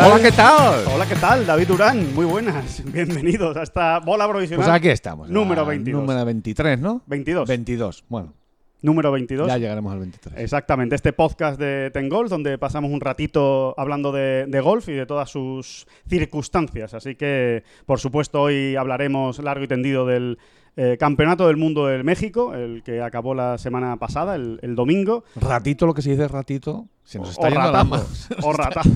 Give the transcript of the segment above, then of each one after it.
Tal? Hola, ¿qué tal? Hola, ¿qué tal? David Durán, muy buenas. Bienvenidos a esta bola provisional. Pues aquí estamos. Número la 22. Número 23, ¿no? 22. 22. Bueno, Número 22. ya llegaremos al 23. Exactamente, este podcast de Ten Golf, donde pasamos un ratito hablando de, de golf y de todas sus circunstancias. Así que, por supuesto, hoy hablaremos largo y tendido del eh, Campeonato del Mundo del México, el que acabó la semana pasada, el, el domingo. Ratito, lo que se dice ratito, se nos está o yendo ratazo, manos. o ratazo.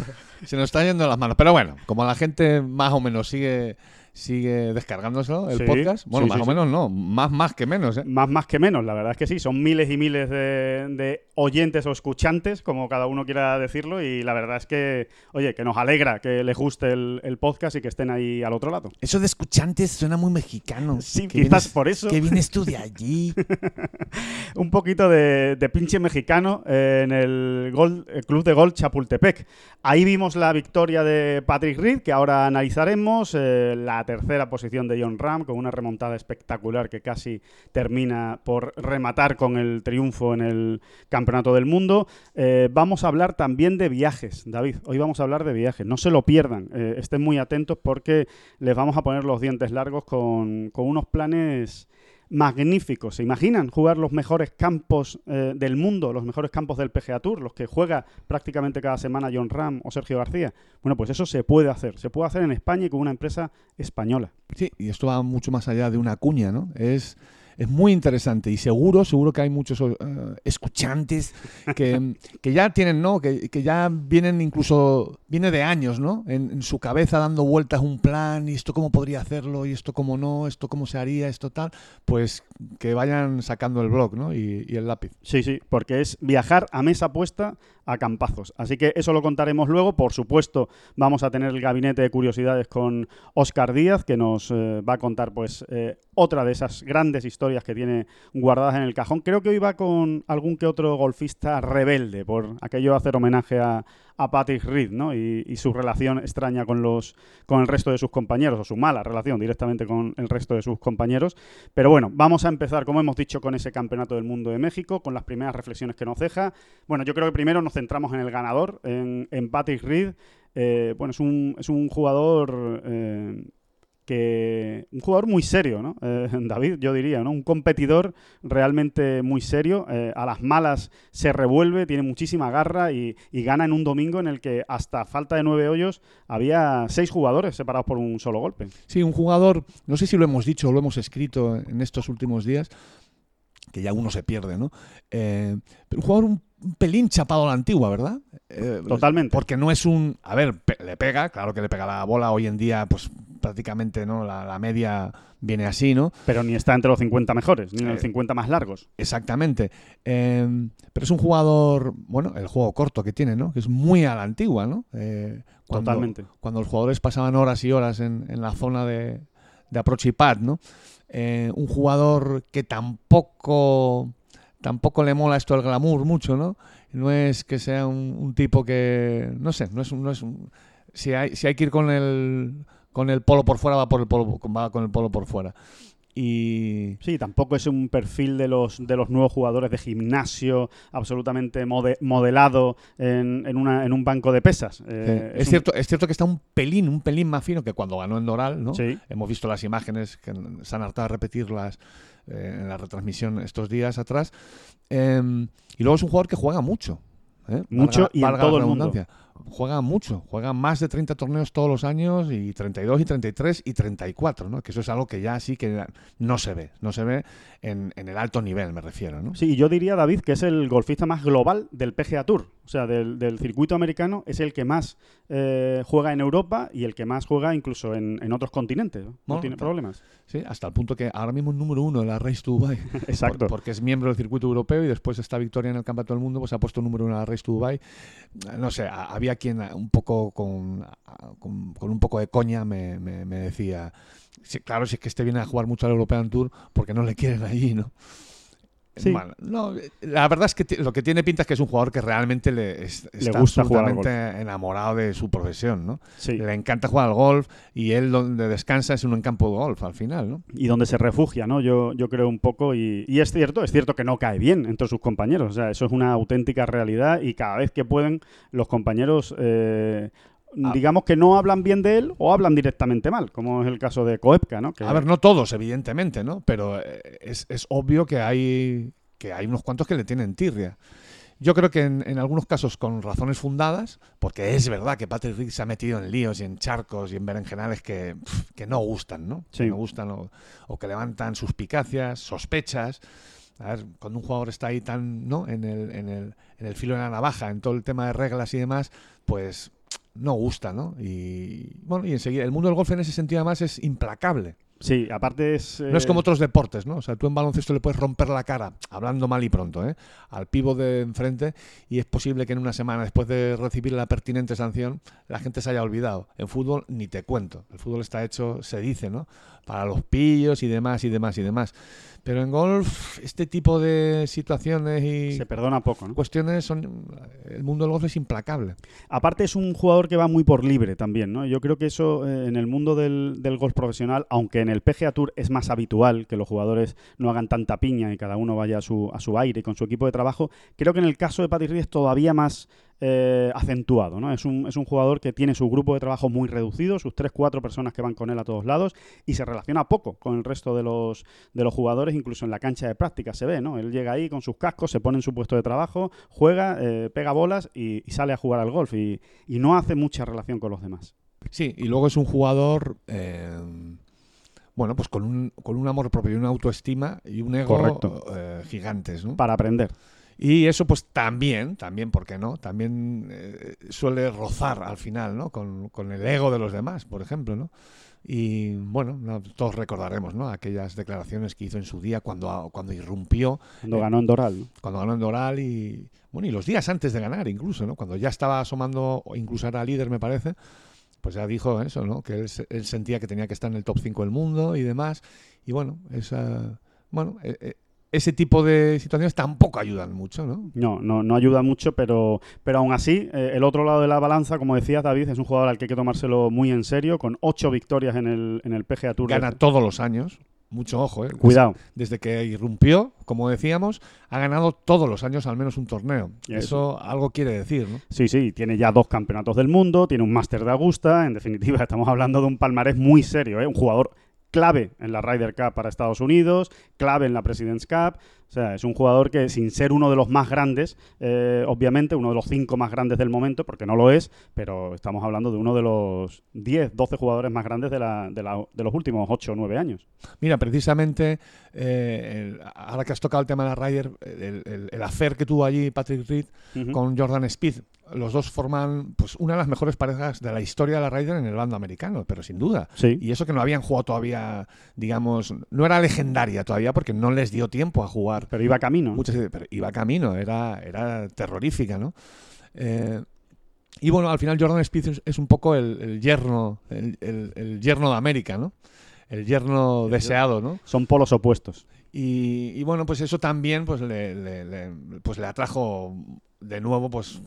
Se nos está yendo las manos. Pero bueno, como la gente más o menos sigue sigue descargándoselo, el Sí, podcast. Bueno, sí, más sí, o menos no, más más que menos, ¿eh? Más más que menos, la verdad es que sí. Son miles y miles de, de oyentes o escuchantes, como cada uno quiera decirlo, y la verdad es que, oye, que nos alegra que les guste el, el podcast y que estén ahí al otro lado. Eso de escuchantes suena muy mexicano. Sí, Que quizás vienes- por eso. Que vienes tú de allí. Un poquito de, de pinche mexicano eh, en el, gol- el Club de Golf Chapultepec. Ahí vimos la victoria de Patrick Reed, que ahora analizaremos, eh, la tercera posición de John Ram, con una remontada espectacular que casi termina por rematar con el triunfo en el Campeonato del Mundo. Eh, vamos a hablar también de viajes, David. Hoy vamos a hablar de viajes. No se lo pierdan. eh, estén muy atentos porque les vamos a poner los dientes largos con, con unos planes magníficos. ¿Se imaginan jugar los mejores campos eh, del mundo, los mejores campos del PGA Tour, los que juega prácticamente cada semana John Ram o Sergio García? Bueno, pues eso se puede hacer. Se puede hacer en España y con una empresa española. Sí, y esto va mucho más allá de una cuña, ¿no? Es, es muy interesante y seguro, seguro que hay muchos eh, escuchantes que, que ya tienen, ¿no? Que, que ya vienen incluso, viene de años, ¿no? En, en su cabeza dando vueltas un plan y esto cómo podría hacerlo y esto cómo no, esto cómo se haría, esto tal. Pues que vayan sacando el blog, ¿no? Y, y el lápiz. Sí, sí, porque es viajar a mesa puesta a campazos. Así que eso lo contaremos luego. Por supuesto, vamos a tener el gabinete de curiosidades con Oscar Díaz, que nos eh, va a contar pues eh, otra de esas grandes historias que tiene guardadas en el cajón. Creo que hoy va con algún que otro golfista rebelde, por aquello hacer homenaje a, a Patrick Reed, ¿no? Y, y su relación extraña con los con el resto de sus compañeros, o su mala relación directamente con el resto de sus compañeros. Pero bueno, vamos a empezar, como hemos dicho, con ese Campeonato del Mundo de México, con las primeras reflexiones que nos deja. Bueno, yo creo que primero nos centramos en el ganador, en, en Patrick Reed. Eh, bueno, es un, es un jugador eh, que. Un jugador muy serio, ¿no? Eh, David, yo diría, ¿no? Un competidor realmente muy serio. eh, a las malas se revuelve, tiene muchísima garra y, y gana en un domingo en el que, hasta falta de nueve hoyos, había seis jugadores separados por un solo golpe. Sí, un jugador, no sé si lo hemos dicho o lo hemos escrito en estos últimos días, que ya uno se pierde, ¿no? Eh, pero un jugador un, un pelín chapado a la antigua, ¿verdad? Eh, Totalmente. Porque no es un... A ver, pe- le pega, claro que le pega la bola hoy en día, pues prácticamente, ¿no? La, la media viene así, ¿no? Pero ni está entre los 50 mejores, ni en Eh, los 50 más largos. Exactamente. Eh, pero es un jugador, bueno, el juego corto que tiene, ¿no? Que es muy a la antigua, ¿no? Eh, cuando- Totalmente. cuando los jugadores pasaban horas y horas en, en la zona de, de approach y pad, ¿no? Eh, un jugador que tampoco tampoco le mola esto del glamour mucho, ¿no? No es que sea un, un tipo que, no sé, no es un, no es un- si hay si hay que ir con el con el polo por fuera va por el polo va con el polo por fuera. Y Sí, tampoco es un perfil de los, de los nuevos jugadores de gimnasio absolutamente mode- modelado en, en, una, en un banco de pesas. Eh, es, cierto, es cierto que está un pelín, un pelín más fino que cuando ganó en Doral, ¿no? Sí. Hemos visto las imágenes que se han hartado de repetirlas eh, en la retransmisión estos días atrás. Eh, y luego es un jugador que juega mucho. ¿eh? Mucho y en valga la todo el mundo. Juega mucho, juega más de 30 torneos todos los años y 32 y 33 y 34, ¿no? Que eso es algo que ya sí que no se ve, no se ve en, en el alto nivel, me refiero, ¿no? Sí, yo diría, David, que es el golfista más global del PGA Tour. O sea, del, del circuito americano es el que más eh, juega en Europa y el que más juega incluso en, en otros continentes. ¿no? No Bueno, tiene problemas. Sí, hasta el punto que ahora mismo es número uno en la Race to Dubai. Exacto. Por- porque es miembro del circuito europeo y después de esta victoria en el Campeonato del Mundo, pues ha puesto número uno en la Race to Dubai. No sé, ha, ha había quien ah, un poco con, ah, con, con un poco de coña me, decía, "Sí, claro, si es que este viene a jugar mucho al European Tour, porque no le quieren allí, ¿no? Sí. No, la verdad es que lo que tiene pinta es que es un jugador que realmente le, es- está gusta jugar al absolutamente enamorado de su profesión, ¿no? Sí. Le encanta jugar al golf y él donde descansa es en un campo de golf al final, ¿no? y donde se refugia, ¿no? Yo, yo creo un poco, y, y es cierto, es cierto que no cae bien entre sus compañeros, o sea, eso es una auténtica realidad y cada vez que pueden los compañeros, eh, Ah. digamos que no hablan bien de él o hablan directamente mal, como es el caso de Koepka, ¿no? Que- A ver, no todos, evidentemente, ¿no? Pero eh, es, es obvio que hay, que hay unos cuantos que le tienen tirria. Yo creo que en, en algunos casos con razones fundadas, porque es verdad que Patrick Reed se ha metido en líos y en charcos y en berenjenales que, que no gustan, ¿no? Sí. Que no gustan o, o que levantan suspicacias, sospechas. A ver, cuando un jugador está ahí tan, ¿no? En el, en el, en el filo de la navaja, en todo el tema de reglas y demás, pues no gusta, ¿no? Y bueno, y enseguida, el mundo del golf en ese sentido además es implacable. Sí, aparte es... No es eh, como otros deportes, ¿no? O sea, tú en baloncesto le puedes romper la cara, hablando mal y pronto, ¿eh? Al pivo de enfrente y es posible que en una semana después de recibir la pertinente sanción la gente se haya olvidado. En fútbol ni te cuento. El fútbol está hecho, se dice, ¿no? Para los pillos y demás y demás y demás. Pero en golf, este tipo de situaciones y Se perdona poco, ¿no? cuestiones son... El mundo del golf es implacable. Aparte es un jugador que va muy por libre también, ¿no? Yo creo que eso eh, en el mundo del, del golf profesional, aunque en el PGA Tour es más habitual que los jugadores no hagan tanta piña y cada uno vaya a su, a su aire con su equipo de trabajo, creo que en el caso de Patrick Reed es todavía más eh, acentuado, ¿no? Es un, es un jugador que tiene su grupo de trabajo muy reducido, sus 3-4 personas que van con él a todos lados y se relaciona poco con el resto de los, de los jugadores, incluso en la cancha de práctica se ve, ¿no? Él llega ahí con sus cascos, se pone en su puesto de trabajo, juega, eh, pega bolas y, y sale a jugar al golf y, y no hace mucha relación con los demás. Sí, y luego es un jugador, eh, bueno, pues con un, con un amor propio y una autoestima y un ego eh, gigantes, ¿no? Para aprender. Y eso pues también, también, ¿por qué no? También eh, suele rozar al final, ¿no? Con, con el ego de los demás, por ejemplo, ¿no? Y bueno, no, todos recordaremos, ¿no? Aquellas declaraciones que hizo en su día cuando, cuando irrumpió Cuando Eh, ganó en Doral. cuando ganó en Doral y bueno y los días antes de ganar incluso no cuando ya estaba asomando incluso era líder me parece pues ya dijo eso no que él, él sentía que tenía que estar en el top 5 del mundo y demás y bueno esa bueno e- e- ese tipo de situaciones tampoco ayudan mucho no No, no, no ayuda mucho, pero, pero aún así, eh, el otro lado de la balanza, como decías, David, es un jugador al que hay que tomárselo muy en serio, con ocho victorias en el, en el PGA Tour. gana todos los años mucho ojo ¿eh? Cuidado. desde que irrumpió como decíamos ha ganado todos los años al menos un torneo eso algo quiere decir no Sí, sí, tiene ya dos campeonatos del mundo, tiene un máster de Augusta, en definitiva estamos hablando de un palmarés muy serio, ¿eh? un jugador clave en la Ryder Cup para Estados Unidos, clave en la President's Cup, o sea, es un jugador que sin ser uno de los más grandes, eh, obviamente, uno de los cinco más grandes del momento, porque no lo es, pero estamos hablando de uno de los 10, 12 jugadores más grandes de, la- de, la- de los últimos 8 o 9 años. Mira, precisamente, eh, el- ahora que has tocado el tema de la Ryder, el, el, el hacer que tuvo allí Patrick Reed con Jordan Speed, los dos forman pues una de las mejores parejas de la historia de la Ryder en el bando americano, pero sin duda. Sí. Y eso que no habían jugado todavía, digamos, no era legendaria todavía porque no les dio tiempo a jugar. Pero iba camino. Muchas, pero iba camino, era, era terrorífica, ¿no? Eh, y bueno, al final Jordan Speed es, es un poco el, el yerno, el, el- el yerno de América, ¿no? El yerno deseado, ¿no? Son polos opuestos. Y, y bueno, pues eso también pues le, le- le- pues le atrajo de nuevo pues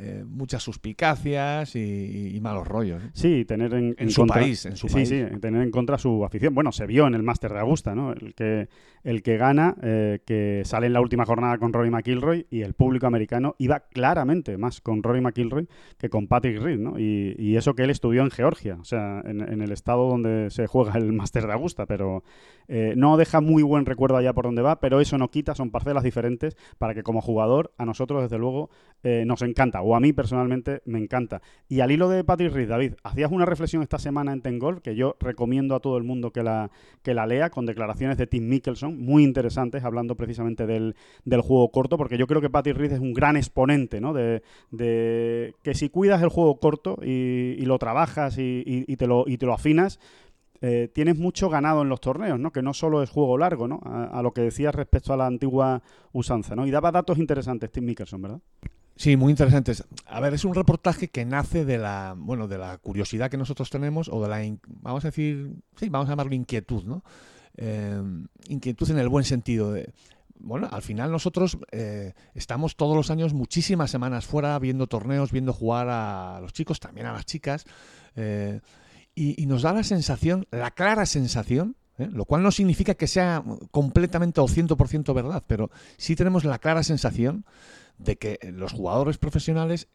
eh, muchas suspicacias y, y malos rollos. Sí, tener en, En su contra- país, en su sí, país. sí, tener en contra su afición. Bueno, se vio en el Máster de Augusta, ¿no? El que, el que gana, eh, que sale en la última jornada con Rory McIlroy y el público americano iba claramente más con Rory McIlroy que con Patrick Reed, ¿no? Y, eso que él estudió en Georgia, o sea, en, el estado donde se juega el Máster de Augusta, pero eh, no deja muy buen recuerdo allá por donde va, pero eso no quita, son parcelas diferentes para que como jugador a nosotros desde luego eh, nos encanta, o a mí personalmente me encanta. Y al hilo de Patrick Reed, David, hacías una reflexión esta semana en Tengol que yo recomiendo a todo el mundo que la, que la lea con declaraciones de Tim Mickelson muy interesantes hablando precisamente del, del juego corto, porque yo creo que Patrick Reed es un gran exponente ¿no? de, de que si cuidas el juego corto y, lo trabajas y, y- te lo, y te lo afinas, eh, tienes mucho ganado en los torneos, ¿no? Que no solo es juego largo, ¿no? A, a lo que decías respecto a la antigua usanza, ¿no? Y daba datos interesantes Tim Mickelson, ¿verdad? Sí, muy interesantes. A ver, es un reportaje que nace de la, bueno, de la curiosidad que nosotros tenemos o de la, vamos a decir, sí, vamos a llamarlo inquietud, ¿no? Eh, inquietud en el buen sentido de, bueno, al final nosotros eh, estamos todos los años muchísimas semanas fuera viendo torneos, viendo jugar a los chicos, también a las chicas, eh, y, nos da la sensación, la clara sensación, ¿eh? lo cual no significa que sea completamente o 100% verdad, pero sí tenemos la clara sensación de que los jugadores profesionales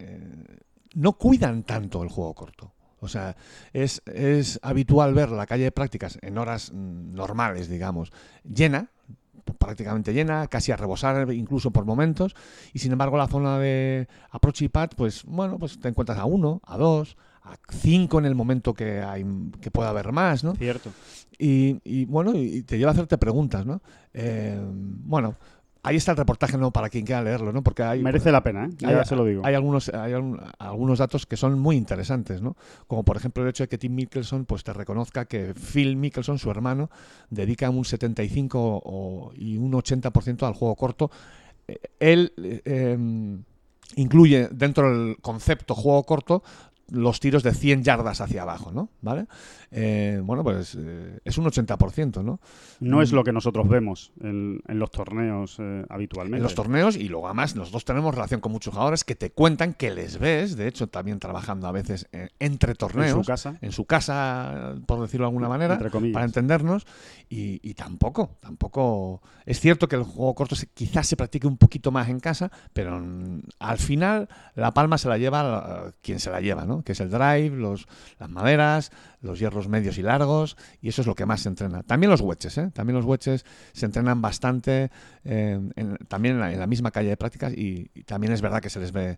no cuidan tanto el juego corto. O sea, es, es habitual ver la calle de prácticas en horas mm, normales, digamos, llena, prácticamente llena, casi a rebosar incluso por momentos, y sin embargo la zona de approach y pad, pues bueno, pues te encuentras a uno, a dos, a cinco en el momento que hay que pueda haber más, ¿no? Cierto. Y, y, bueno, y te lleva a hacerte preguntas, ¿no? Eh, bueno, ahí está el reportaje, ¿no? Para quien quiera leerlo, ¿no? Porque hay, Merece la pena, ¿eh? Ya hay, se lo digo. Hay algunos, hay algunos datos que son muy interesantes, ¿no? Como por ejemplo el hecho de que Tim Mickelson pues te reconozca que Phil Mickelson, su hermano, dedica un 75 o- y un 80% al juego corto. Eh, Él eh, em, incluye dentro del concepto juego corto los tiros de 100 yardas hacia abajo, ¿no? ¿Vale? Eh, bueno, pues eh, es un 80%, ¿no? No es Mm. lo que nosotros vemos en, en los torneos eh, habitualmente. en los torneos y luego además nosotros tenemos relación con muchos jugadores que te cuentan que les ves, de hecho también trabajando a veces entre torneos, en su casa, en su casa, por decirlo de alguna manera, entre comillas. para entendernos, y, y tampoco, tampoco. Es cierto que el juego corto se- quizás se practique un poquito más en casa, pero mm, al final la palma se la lleva quien se la lleva, ¿no? Que es el drive, los, las maderas, los hierros medios y largos, y eso es lo que más se entrena. También los wedges, ¿eh? También los wedges se entrenan bastante, eh, en- también en la, en la misma calle de prácticas, y, y también es verdad que se les ve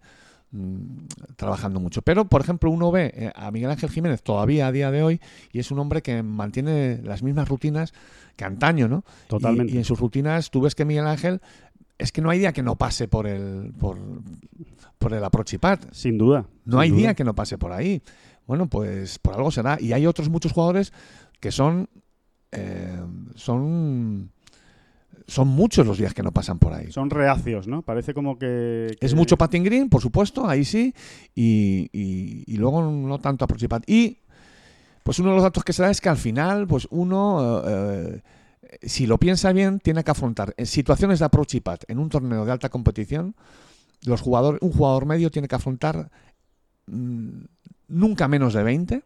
mm, trabajando mucho. Pero, por ejemplo, uno ve eh, a Miguel Ángel Jiménez todavía a día de hoy y es un hombre que mantiene las mismas rutinas que antaño, ¿no? Totalmente. Y, y en sus rutinas tú ves que Miguel Ángel es que no hay día que no pase por el por, por el pad. Sin duda. No sin hay duda. día que no pase por ahí. Bueno, pues por algo será. Y hay otros muchos jugadores que son eh, son son muchos los días que no pasan por ahí. Son reacios, ¿no? Parece como que... Es mucho patting green, por supuesto, ahí sí, y, y- y luego no tanto approach y pad. Y pues uno de los datos que se da es que al final, pues uno, eh, eh, si lo piensa bien, tiene que afrontar en situaciones de approach y pad en un torneo de alta competición, los jugadores, un jugador medio tiene que afrontar mm, nunca menos de 20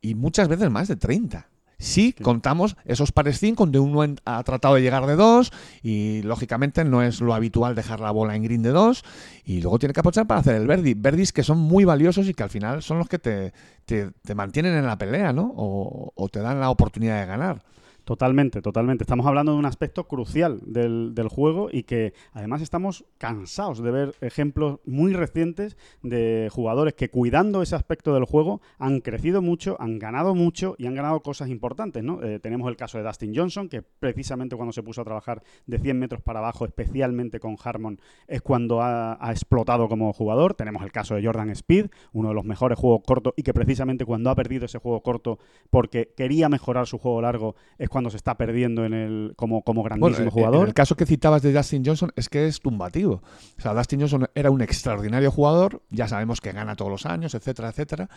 y muchas veces más de 30. Si contamos esos pares 5 donde uno ha tratado de llegar de 2 y lógicamente no es lo habitual dejar la bola en green de 2 y luego tiene que aprovechar para hacer el verdi. Verdis que son muy valiosos y que al final son los que te, te- te mantienen en la pelea, ¿no? O, o te dan la oportunidad de ganar. Totalmente, totalmente. Estamos hablando de un aspecto crucial del, del juego y que además estamos cansados de ver ejemplos muy recientes de jugadores que cuidando ese aspecto del juego han crecido mucho, han ganado mucho y han ganado cosas importantes. ¿no? Eh, tenemos el caso de Dustin Johnson, que precisamente cuando se puso a trabajar de 100 metros para abajo, especialmente con Harmon, es cuando ha, ha explotado como jugador. Tenemos el caso de Jordan Speed, uno de los mejores juegos cortos y que precisamente cuando ha perdido ese juego corto porque quería mejorar su juego largo es cuando se está perdiendo en el como, como grandísimo Bueno, en- jugador. En el caso que citabas de Dustin Johnson es que es tumbativo. O sea, Dustin Johnson era un extraordinario jugador, ya sabemos que gana todos los años, etcétera, etcétera.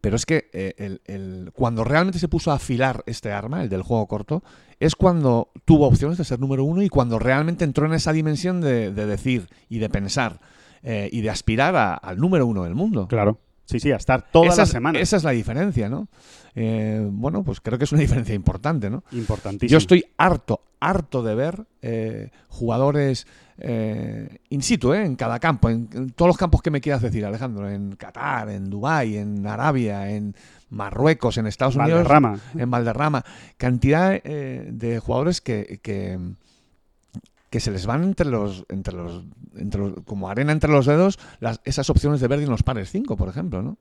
Pero es que eh, el- el- cuando realmente se puso a afilar este arma, el del juego corto, es cuando tuvo opciones de ser número uno y cuando realmente entró en esa dimensión de, de decir y de pensar eh, y de aspirar a- al número uno del mundo. Claro. Sí, sí, a estar todas esa, es, semanas. esa es la diferencia, ¿no? Eh, bueno, pues creo que es una diferencia importante, ¿no? Importantísimo. Yo estoy harto, harto de ver eh, jugadores eh, in situ, eh, en cada campo, en, en todos los campos que me quieras decir, Alejandro, en Qatar, en Dubái, en Arabia, en Marruecos, en Estados Unidos, Valderrama. en Valderrama, cantidad eh, de jugadores que, que, que se les van entre los, entre los, entre los- como arena entre los dedos, las, esas opciones de verde en los pares 5, por ejemplo, ¿no?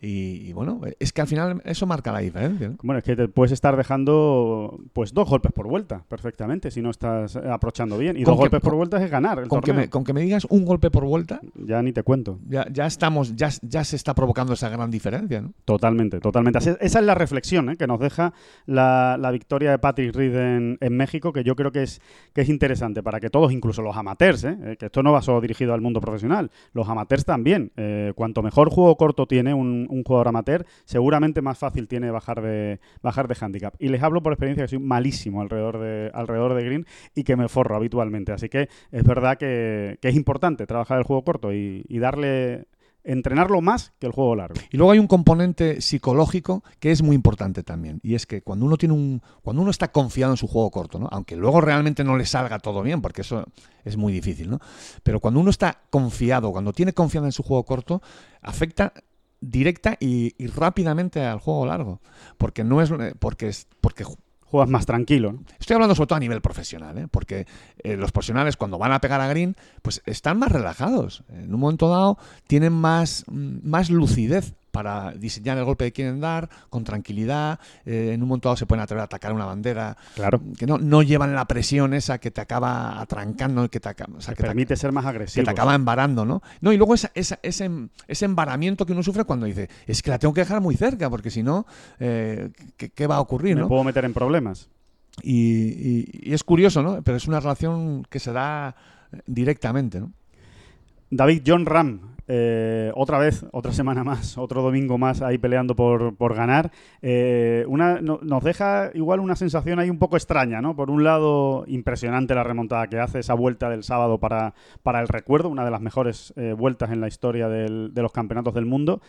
Y, y bueno, es que al final eso marca la diferencia. ¿no? Bueno, es que te puedes estar dejando pues dos golpes por vuelta perfectamente si no estás aprochando bien. Y Con dos que- golpes por vuelta es ganar el Con que, me, con que me digas un golpe por vuelta, Ya ni te cuento. ya, ya estamos, ya, ya se está provocando esa gran diferencia. ¿no? Totalmente, totalmente. Así- esa es la reflexión ¿eh? que nos deja la, la victoria de Patrick Reed en, en México, que yo creo que es, que es interesante para que todos, incluso los amateurs, ¿eh? Eh, que esto no va solo dirigido al mundo profesional, los amateurs también. Eh, cuanto mejor juego corto tiene un, un jugador amateur, seguramente más fácil tiene bajar de, bajar de handicap. Y les hablo por experiencia que soy malísimo alrededor de, alrededor de green y que me forro habitualmente. Así que es verdad que, es importante trabajar el juego corto y, y darle... Entrenarlo más que el juego largo. Y luego hay un componente psicológico que es muy importante también. Y es que cuando uno tiene un. Cuando uno está confiado en su juego corto, ¿no? Aunque luego realmente no le salga todo bien, porque eso es muy difícil, ¿no? Pero cuando uno está confiado, cuando tiene confianza en su juego corto, afecta directa y, y rápidamente al juego largo. Porque no es. Porque es. Porque Juegas más tranquilo. ¿no? Estoy hablando sobre todo a nivel profesional, ¿eh? porque eh, los profesionales cuando van a pegar a green, pues están más relajados. En un momento dado tienen más, mm, más lucidez para diseñar el golpe que quieren dar, con tranquilidad. eh, en un momento dado se pueden atrever a atacar una bandera, Claro. que no, no llevan la presión esa que te acaba atrancando, que te, acaba- o sea, Te que te- permite ser más que agresivo. te acaba embarando, ¿no? No, y luego esa, esa- ese, em- ese embaramiento que uno sufre cuando dice, es que la tengo que dejar muy cerca, porque si no, eh, ¿qué, qué va a ocurrir, Me no? puedo meter en problemas. Y, y- y es curioso, ¿no? Pero es una relación que se da directamente, ¿no? David John Ram, eh, otra vez, otra semana más, otro domingo más ahí peleando por, por ganar. Eh, una, no- nos deja igual una sensación ahí un poco extraña, ¿no? Por un lado, impresionante la remontada que hace, esa vuelta del sábado para, para el recuerdo, una de las mejores eh, vueltas en la historia de los campeonatos del mundo.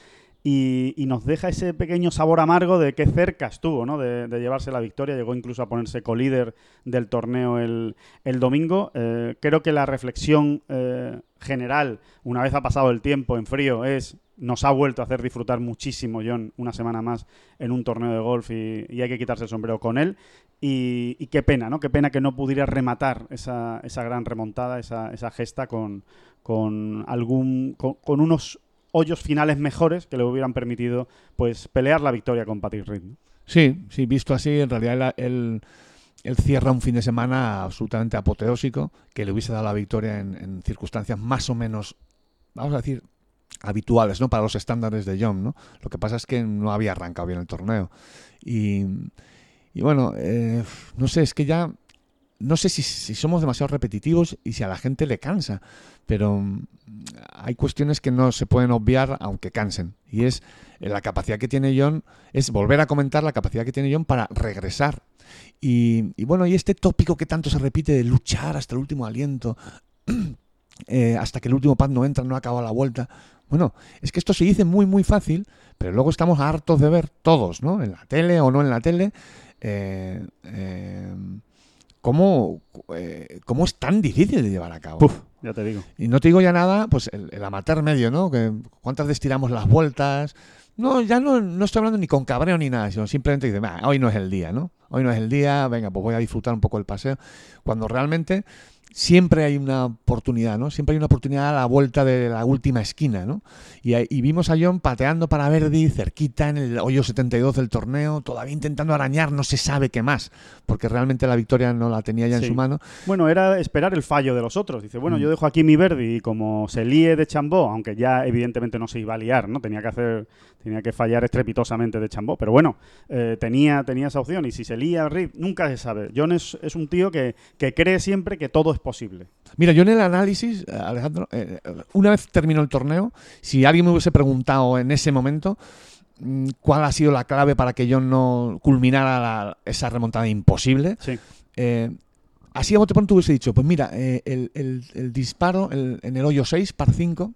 Y, nos deja ese pequeño sabor amargo de qué cerca estuvo, ¿no? De, llevarse la victoria. Llegó incluso a ponerse colíder del torneo el, domingo. Eh, creo que la reflexión eh, general, una vez ha pasado el tiempo en frío, es nos ha vuelto a hacer disfrutar muchísimo John una semana más en un torneo de golf y, hay que quitarse el sombrero con él. Y, qué pena, ¿no? Qué pena que no pudiera rematar esa, esa gran remontada, esa, esa gesta con, con algún. Con unos hoyos finales mejores que le hubieran permitido pues pelear la victoria con Patrick. Sí, sí, visto así, en realidad él, él- él cierra un fin de semana absolutamente apoteósico que le hubiese dado la victoria en, circunstancias más o menos, vamos a decir, habituales, ¿no? Para los estándares de John, ¿no? Lo que pasa es que no había arrancado bien el torneo. Y, y bueno, eh, no sé, es que ya no sé si, si somos demasiado repetitivos y si a la gente le cansa, pero hay cuestiones que no se pueden obviar aunque cansen. Y es eh, la capacidad que tiene John, es volver a comentar la capacidad que tiene John para regresar. Y, bueno, y este tópico que tanto se repite de luchar hasta el último aliento, eh, hasta que el último pad no entra, no acaba la vuelta. Bueno, es que esto se dice muy, muy fácil, pero luego estamos hartos de ver todos, ¿no? En la tele o no en la tele, eh, eh, cómo, eh, cómo es tan difícil de llevar a cabo. Puf, ya te digo. Y no te digo ya nada, pues el, el amateur medio, ¿no? Que cuántas veces tiramos las vueltas. No, ya no, no estoy hablando ni con cabreo ni nada, sino simplemente dice, "Bah, hoy no es el día, ¿no? Hoy no es el día, venga, pues voy a disfrutar un poco el paseo. Cuando realmente siempre hay una oportunidad, ¿no? Siempre hay una oportunidad a la vuelta de la última esquina, ¿no? Y, y vimos a John pateando para Verdi, cerquita en el hoyo 72 del torneo, todavía intentando arañar, no se sabe qué más, porque realmente la victoria no la tenía ya en su mano. Bueno, era esperar el fallo de los otros. Dice, bueno, Mm. yo dejo aquí mi Verdi y como se líe de Chambó, aunque ya evidentemente no se iba a liar, ¿no? Tenía que hacer, tenía que fallar estrepitosamente de Chambó. Pero bueno, eh, tenía, tenía esa opción y si se lía nunca se sabe. John es, es un tío que, que cree siempre que todo es posible. Mira, yo en el análisis, eh, Alejandro, eh, una vez terminó el torneo, si alguien me hubiese preguntado en ese momento mm, cuál ha sido la clave para que yo no culminara la- esa remontada imposible, Sí. eh, así a bote pronto hubiese dicho, pues mira, eh, el, el- el disparo el- en el hoyo 6, par 5,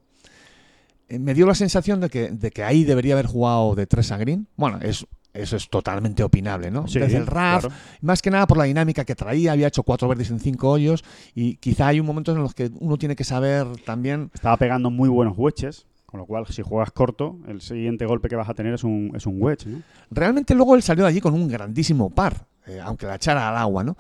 eh, me dio la sensación de que, de que ahí debería haber jugado de 3 a green. Bueno, es, eso es totalmente opinable, ¿no? Sí, Desde el RAF, claro. más que nada por la dinámica que traía, había hecho cuatro verdes en cinco hoyos y quizá hay un momento en los que uno tiene que saber también Estaba pegando muy buenos wedges, con lo cual si juegas corto, el siguiente golpe que vas a tener es un, es un wedge, ¿no? Realmente luego él salió de allí con un grandísimo par. Eh, aunque la echara al agua, ¿no?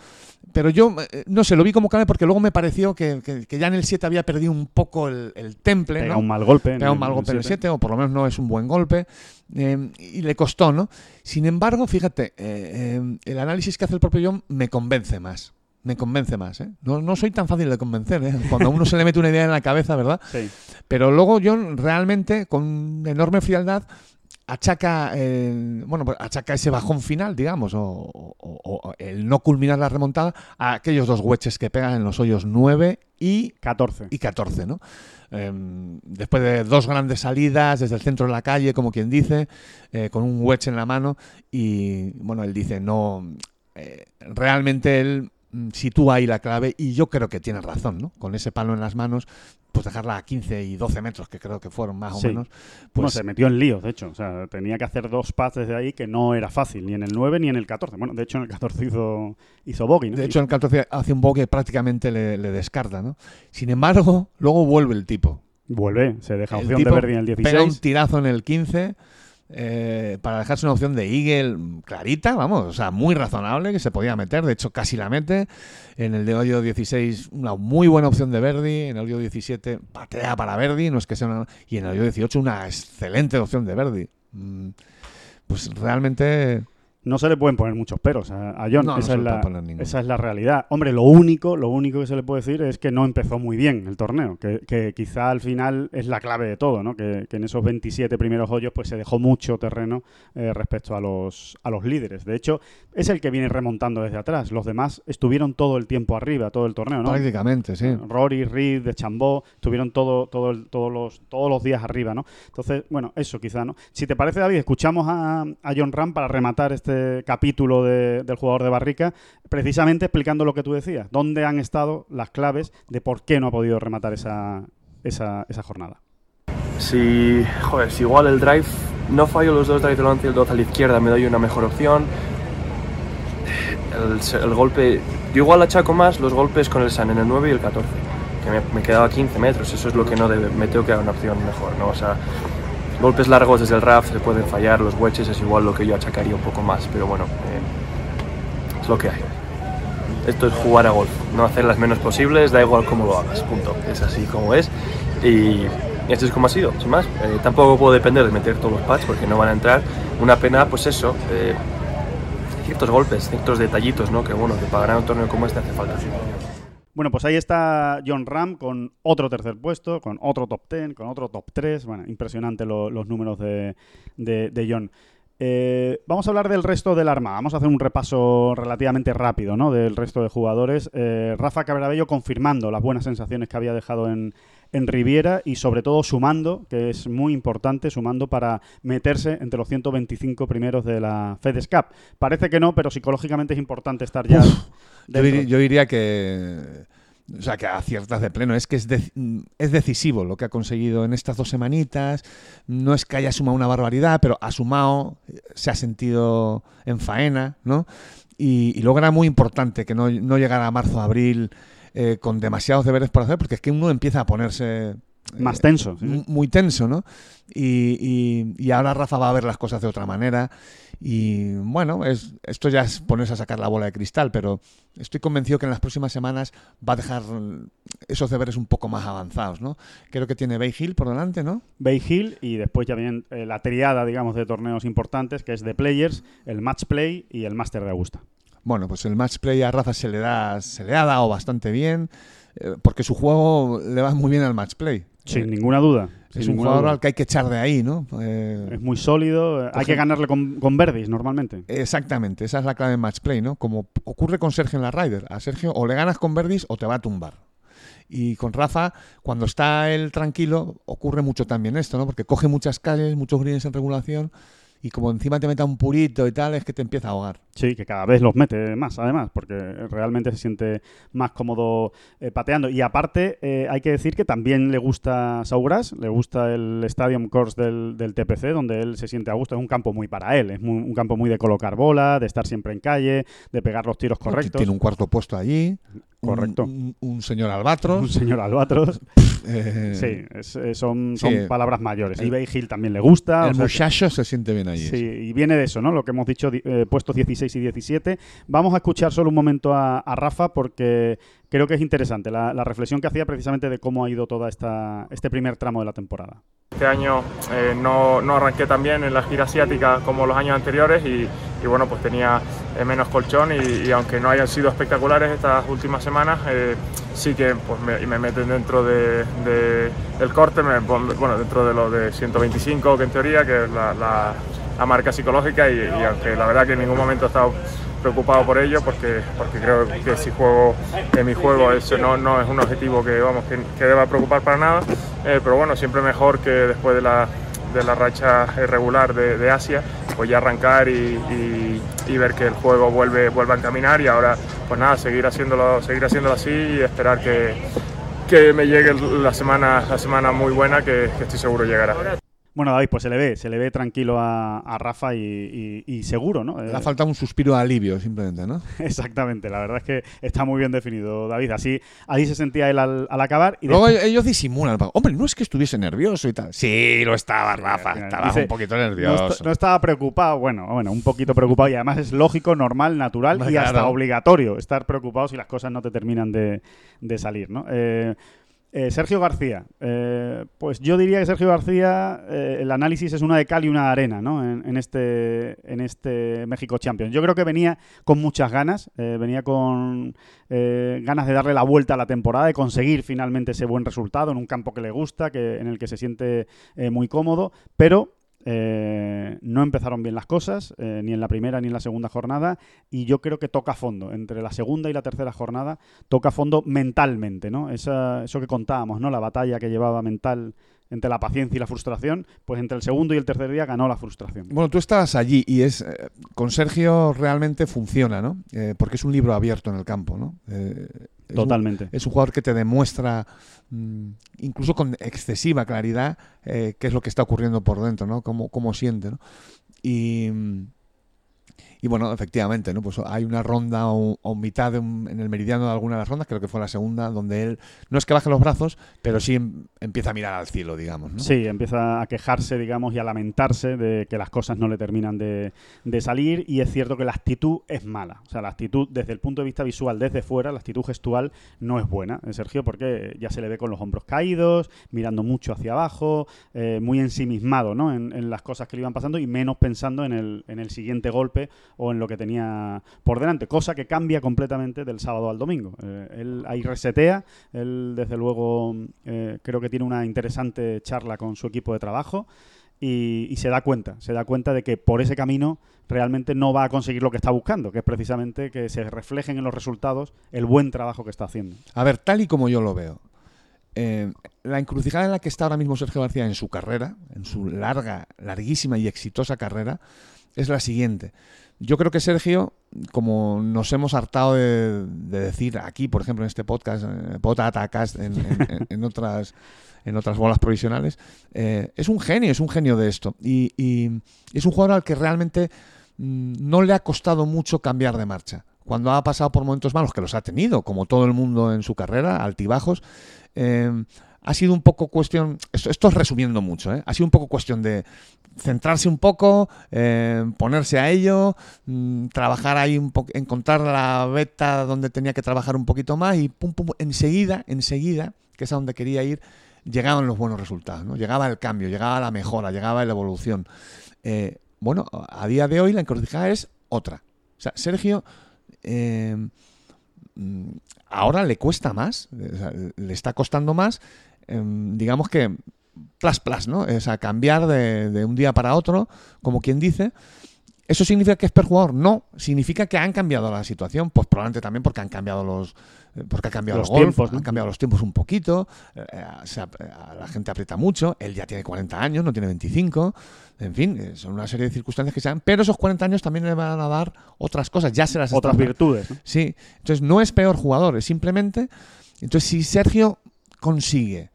Pero yo, eh, no sé, lo vi como clave porque luego me pareció que, que- que ya en el 7 había perdido un poco el, el temple, Pega ¿no? un mal golpe. Pega un mal golpe en el siete. 7, o por lo menos no es un buen golpe, eh, y le costó, ¿no? Sin embargo, fíjate, eh, eh, el análisis que hace el propio John me convence más. Me convence más, ¿eh? No, no soy tan fácil de convencer, ¿eh? Cuando a uno se le mete una idea en la cabeza, ¿verdad? Sí. Pero luego John realmente, con enorme frialdad, achaca, eh, bueno, pues achaca ese bajón final, digamos, o, o- o el no culminar la remontada a aquellos dos hueches que pegan en los hoyos 9 y 14. y 14, ¿no? Em, después de dos grandes salidas desde el centro de la calle, como quien dice, eh, con un wedge en la mano y, bueno, él dice, no, eh, realmente él mm, sitúa ahí la clave y yo creo que tiene razón, ¿no? Con ese palo en las manos, pues dejarla a 15 y 12 metros, que creo que fueron más Sí. o menos, Bueno, pues se metió en líos, de hecho. O sea, tenía que hacer dos pads desde ahí que no era fácil, ni en el 9 ni en el 14. Bueno, de hecho, en el 14 hizo, hizo bogey, ¿no? de hecho en el 14 hace un boque prácticamente le, le descarta, ¿no? Sin embargo, luego vuelve el tipo. Vuelve, se deja opción de Verdi en el Pega un 16. tirazo en el 15 eh, para dejarse una opción de Eagle clarita, vamos, o sea, muy razonable que se podía meter, de hecho casi la mete. En el de hoyo 16 una muy buena opción de Verdi, en el hoyo 17 patea para Verdi, no es que sea. Y en el hoyo 18 una excelente opción de Verdi. Mm, Pues realmente... No se le pueden poner muchos peros a, a John. No, no esa, se es la, esa es la realidad. Hombre, lo único, lo único que se le puede decir es que no empezó muy bien el torneo. Que, que quizá al final es la clave de todo, ¿no? Que, que en esos 27 primeros hoyos pues se dejó mucho terreno eh, respecto a los, a los líderes. De hecho, es el que viene remontando desde atrás. Los demás estuvieron todo el tiempo arriba, todo el torneo, ¿no? Prácticamente, sí. Rory, Reed, de Chambó, estuvieron todo, todo el- todos, los, todos los días arriba, ¿no? Entonces, bueno, eso quizá, ¿no? Si te parece, David, escuchamos a, a John Ram para rematar este capítulo de- del jugador de Barrica, precisamente explicando lo que tú decías, dónde han estado las claves de por qué no ha podido rematar esa, esa, esa jornada. Si, joder, si igual el drive, no fallo los dos drive delante y el 12 a la izquierda, me doy una mejor opción. El, el golpe, yo igual achaco más los golpes con el San en el 9 y el 14, que me, me quedaba 15 metros, eso es lo que no debe, me tengo que dar una opción mejor, ¿no? O sea, golpes largos desde el RAF se pueden fallar, los wedges es igual lo que yo achacaría un poco más, pero bueno, eh, es lo que hay. Esto es jugar a golf, no hacer las menos posibles, da igual cómo lo hagas, punto. Es así como es. Y esto es como ha sido, sin más. Eh, tampoco puedo depender de meter todos los pads porque no van a entrar. Una pena, pues eso, eh, ciertos golpes, ciertos detallitos, ¿no? Que bueno, que para ganar un torneo como este hace falta. Bueno, pues ahí está John Ram con otro tercer puesto, con otro top 10, con otro top 3. Bueno, impresionante lo- los números de, de- de John. Eh, vamos a hablar del resto del arma. Vamos a hacer un repaso relativamente rápido ¿no? del resto de jugadores. Eh, Rafa Cabrabello confirmando las buenas sensaciones que había dejado en, en Riviera y sobre todo sumando, que es muy importante, sumando para meterse entre los 125 primeros de la FedEx Cup. Parece que no, pero psicológicamente es importante estar ya. Yo, diría que. O sea, que aciertas de pleno. Es que es, de- es decisivo lo que ha conseguido en estas dos semanitas. No es que haya sumado una barbaridad, pero ha sumado, se ha sentido en faena, ¿no? Y, y luego era muy importante que no, no llegara a marzo, abril eh, con demasiados deberes por hacer, porque es que uno empieza a ponerse eh, Más tenso. muy tenso, ¿no? Y, y- y ahora Rafa va a ver las cosas de otra manera. Y bueno, es, esto ya es ponerse a sacar la bola de cristal, pero estoy convencido que en las próximas semanas va a dejar mm, esos deberes un poco más avanzados, ¿no? Creo que tiene Bay Hill por delante, ¿no? Bay Hill y después ya vienen eh, la triada, digamos, de torneos importantes, que es The Players, el Match Play y el Master de Augusta. Bueno, pues el match play a Rafa se le da, se le ha dado bastante bien, eh, porque su juego le va muy bien al match play. Sin Eh, ninguna duda. es un jugador duda. al que hay que echar de ahí, ¿no? Eh, Es muy sólido. eh, Hay que ganarle con, con verdis normalmente. Exactamente, esa es la clave en match play, ¿no? Como ocurre con Sergio en la Ryder. A Sergio o le ganas con verdis o te va a tumbar. Y con Rafa, cuando está él tranquilo, ocurre mucho también esto, ¿no? Porque coge muchas calles, muchos greens en regulación y como encima te meta un purito y tal, es que te empieza a ahogar. Sí, que cada vez los mete más, además, porque realmente se siente más cómodo eh, pateando. Y aparte, eh, hay que decir que también le gusta Sauras, le gusta el Stadium Course del, del TPC, donde él se siente a gusto. Es un campo muy para él, es muy- un campo muy de colocar bola, de estar siempre en calle, de pegar los tiros correctos. Tiene un cuarto puesto allí. Correcto. Un, un señor albatros. Un señor Albatros. eh, Sí, es- son, Sí. palabras mayores. Y Hill también le gusta. el que- muchacho se siente bien allí. Sí, y viene de eso, ¿no? Lo que hemos dicho, di- puestos 16 y 17. Vamos a escuchar solo un momento a, a Rafa porque creo que es interesante la, la reflexión que hacía precisamente de cómo ha ido esta este primer tramo de la temporada. Este año eh, no, no arranqué tan bien en la gira asiática como los años anteriores y, y bueno, pues tenía eh, menos colchón y, y aunque no hayan sido espectaculares estas últimas semanas, eh, sí que pues, me, me meten dentro de, de- del corte, me bueno, dentro de lo de 125 que en teoría, que es la, la- la marca psicológica y, aunque la verdad que en ningún momento he estado preocupado por ello porque, porque creo que si juego en mi juego eso no, no es un objetivo que, vamos, que, deba preocupar para nada, Eh, pero bueno, siempre mejor que después de la, de la racha regular de, Asia, pues ya arrancar y, y- ver que el juego vuelve, vuelve a encaminar y ahora pues nada, seguir haciéndolo, seguir haciéndolo así y esperar que, que me llegue la semana, la semana muy buena que estoy seguro llegará. Bueno, David, pues se le ve, se le ve tranquilo a, a Rafa y, y- y seguro, ¿no? Le Eh, ha faltado un suspiro de alivio, simplemente, ¿no? exactamente, la verdad es que está muy bien definido, David. Así, ahí se sentía él al, al acabar. Y Luego después- ellos disimulan. Hombre, no es que estuviese nervioso y tal. Sí, lo estaba, Rafa. final Estaba dice, un poquito nervioso. no estaba preocupado, bueno, bueno, un poquito preocupado y además es lógico, normal, natural y hasta obligatorio estar preocupado si las cosas no te terminan de, de salir, ¿no? Eh, eh, Sergio García, eh, pues yo diría que Sergio García, eh, el análisis es una de cal y una de arena, ¿no? En, en este, en este México Champions. Yo creo que venía con muchas ganas, venía con ganas de darle la vuelta a la temporada, de conseguir finalmente ese buen resultado en un campo que le gusta, que, en el que se siente muy cómodo, pero eh, no empezaron bien las cosas, eh, ni en la primera ni en la segunda jornada, y yo creo que toca fondo. Entre la segunda y la tercera jornada, toca fondo mentalmente, ¿no? Esa- eso que contábamos, ¿no? La batalla que llevaba mental entre la paciencia y la frustración, pues entre el segundo y el tercer día ganó la frustración. Bueno, tú estabas allí y es eh, con Sergio realmente funciona, ¿no? Porque es un libro abierto en el campo, ¿no? Eh, es un- Totalmente. es un jugador que te demuestra, incluso con excesiva claridad, eh, qué es lo que está ocurriendo por dentro, ¿no? Cómo, cómo siente, ¿no? Y, mm, y bueno, efectivamente, ¿no? Pues hay una ronda o, mitad de un- en el meridiano de alguna de las rondas, creo que fue la segunda, donde él no es que baje los brazos, pero sí em- empieza a mirar al cielo, digamos. Sí, empieza a quejarse, digamos, y a lamentarse de que las cosas no le terminan de, de salir. Y es cierto que la actitud es mala. O sea, la actitud desde el punto de vista visual, desde fuera, la actitud gestual no es buena, eh, Sergio, porque ya se le ve con los hombros caídos, mirando mucho hacia abajo, eh, muy ensimismado ¿no? en, en las cosas que le iban pasando y menos pensando en el, en el siguiente golpe o en lo que tenía por delante, cosa que cambia completamente del sábado al domingo. Eh, él ahí resetea, él desde luego eh, creo que tiene una interesante charla con su equipo de trabajo y, se da cuenta, se da cuenta de que por ese camino realmente no va a conseguir lo que está buscando, que es precisamente que se reflejen en los resultados el buen trabajo que está haciendo. A ver, tal y como yo lo veo, eh, la encrucijada en la que está ahora mismo Sergio García en su carrera, en su larga, larguísima y exitosa carrera, es la siguiente. Yo creo que Sergio, como nos hemos hartado de, de decir aquí, por ejemplo, en este podcast, eh, Potatacast, en, en- en- en otras en otras bolas provisionales, eh, es un genio, es un genio de esto. Y, y es un jugador al que realmente mm, no le ha costado mucho cambiar de marcha. Cuando ha pasado por momentos malos, que los ha tenido, como todo el mundo en su carrera, altibajos, eh, ha sido un poco cuestión, esto, es resumiendo mucho, ¿eh? ha sido un poco cuestión de centrarse un poco, eh, ponerse a ello, mm, trabajar ahí un poco, encontrar la beta donde tenía que trabajar un poquito más y pum, pum, enseguida, enseguida, que es a donde quería ir, llegaban los buenos resultados, ¿no? llegaba el cambio, llegaba la mejora, llegaba la evolución. Eh, bueno, a día de hoy la encrucijada es otra. O sea, Sergio eh, mm, ahora le cuesta más, le está costando más, em, digamos que plas plas, ¿no? O sea, cambiar de, de un día para otro, como quien dice. ¿Eso significa que es perjugador? No, significa que han cambiado la situación, pues probablemente también porque han cambiado los eh, porque ha cambiado Los el golf, tiempos, ¿no? han cambiado los tiempos un poquito, eh, eh, se eh, la gente aprieta mucho, él ya tiene 40 años, no tiene 25, en fin, son una serie de circunstancias que se dan, pero esos 40 años también le van a dar otras cosas, ya se las Otras están virtudes. ¿no? Sí, entonces no es peor jugador, es simplemente. Entonces, si Sergio consigue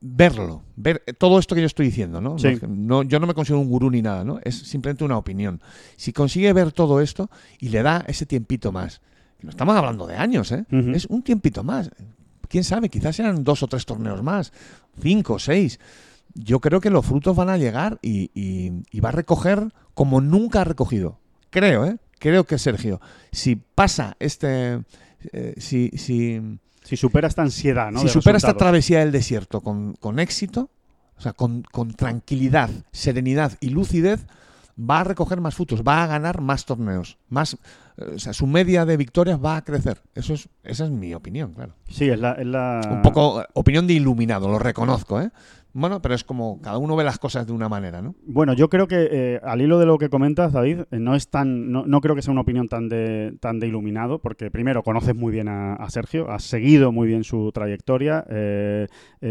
verlo, ver todo esto que yo estoy diciendo, ¿no? Sí. No- yo no me considero un gurú ni nada, ¿no? Es simplemente una opinión. Si consigue ver todo esto y le da ese tiempito más, no estamos hablando de años, ¿eh? Es un tiempito más. quién sabe, quizás sean dos o tres torneos más, cinco, seis. Yo creo que los frutos van a llegar y, y- y va a recoger como nunca ha recogido. Creo, ¿eh? Creo que Sergio, si pasa este... eh, si, si, Si supera esta ansiedad, ¿no? si supera esta travesía del desierto con, con éxito, o sea, con, con tranquilidad, serenidad y lucidez, va a recoger más frutos, va a ganar más torneos, más, eh, o sea, su media de victorias va a crecer. Eso es, esa es mi opinión, claro. Sí, es la, es la- Un poco eh, opinión de iluminado, lo reconozco, ¿eh? Bueno, pero es como cada uno ve las cosas de una manera, ¿no? Bueno, yo creo que eh, al hilo de lo que comentas, David, eh, no es tan, no, creo que sea una opinión tan de, tan iluminado, porque primero conoces muy bien a, Sergio, has seguido muy bien su trayectoria, eh,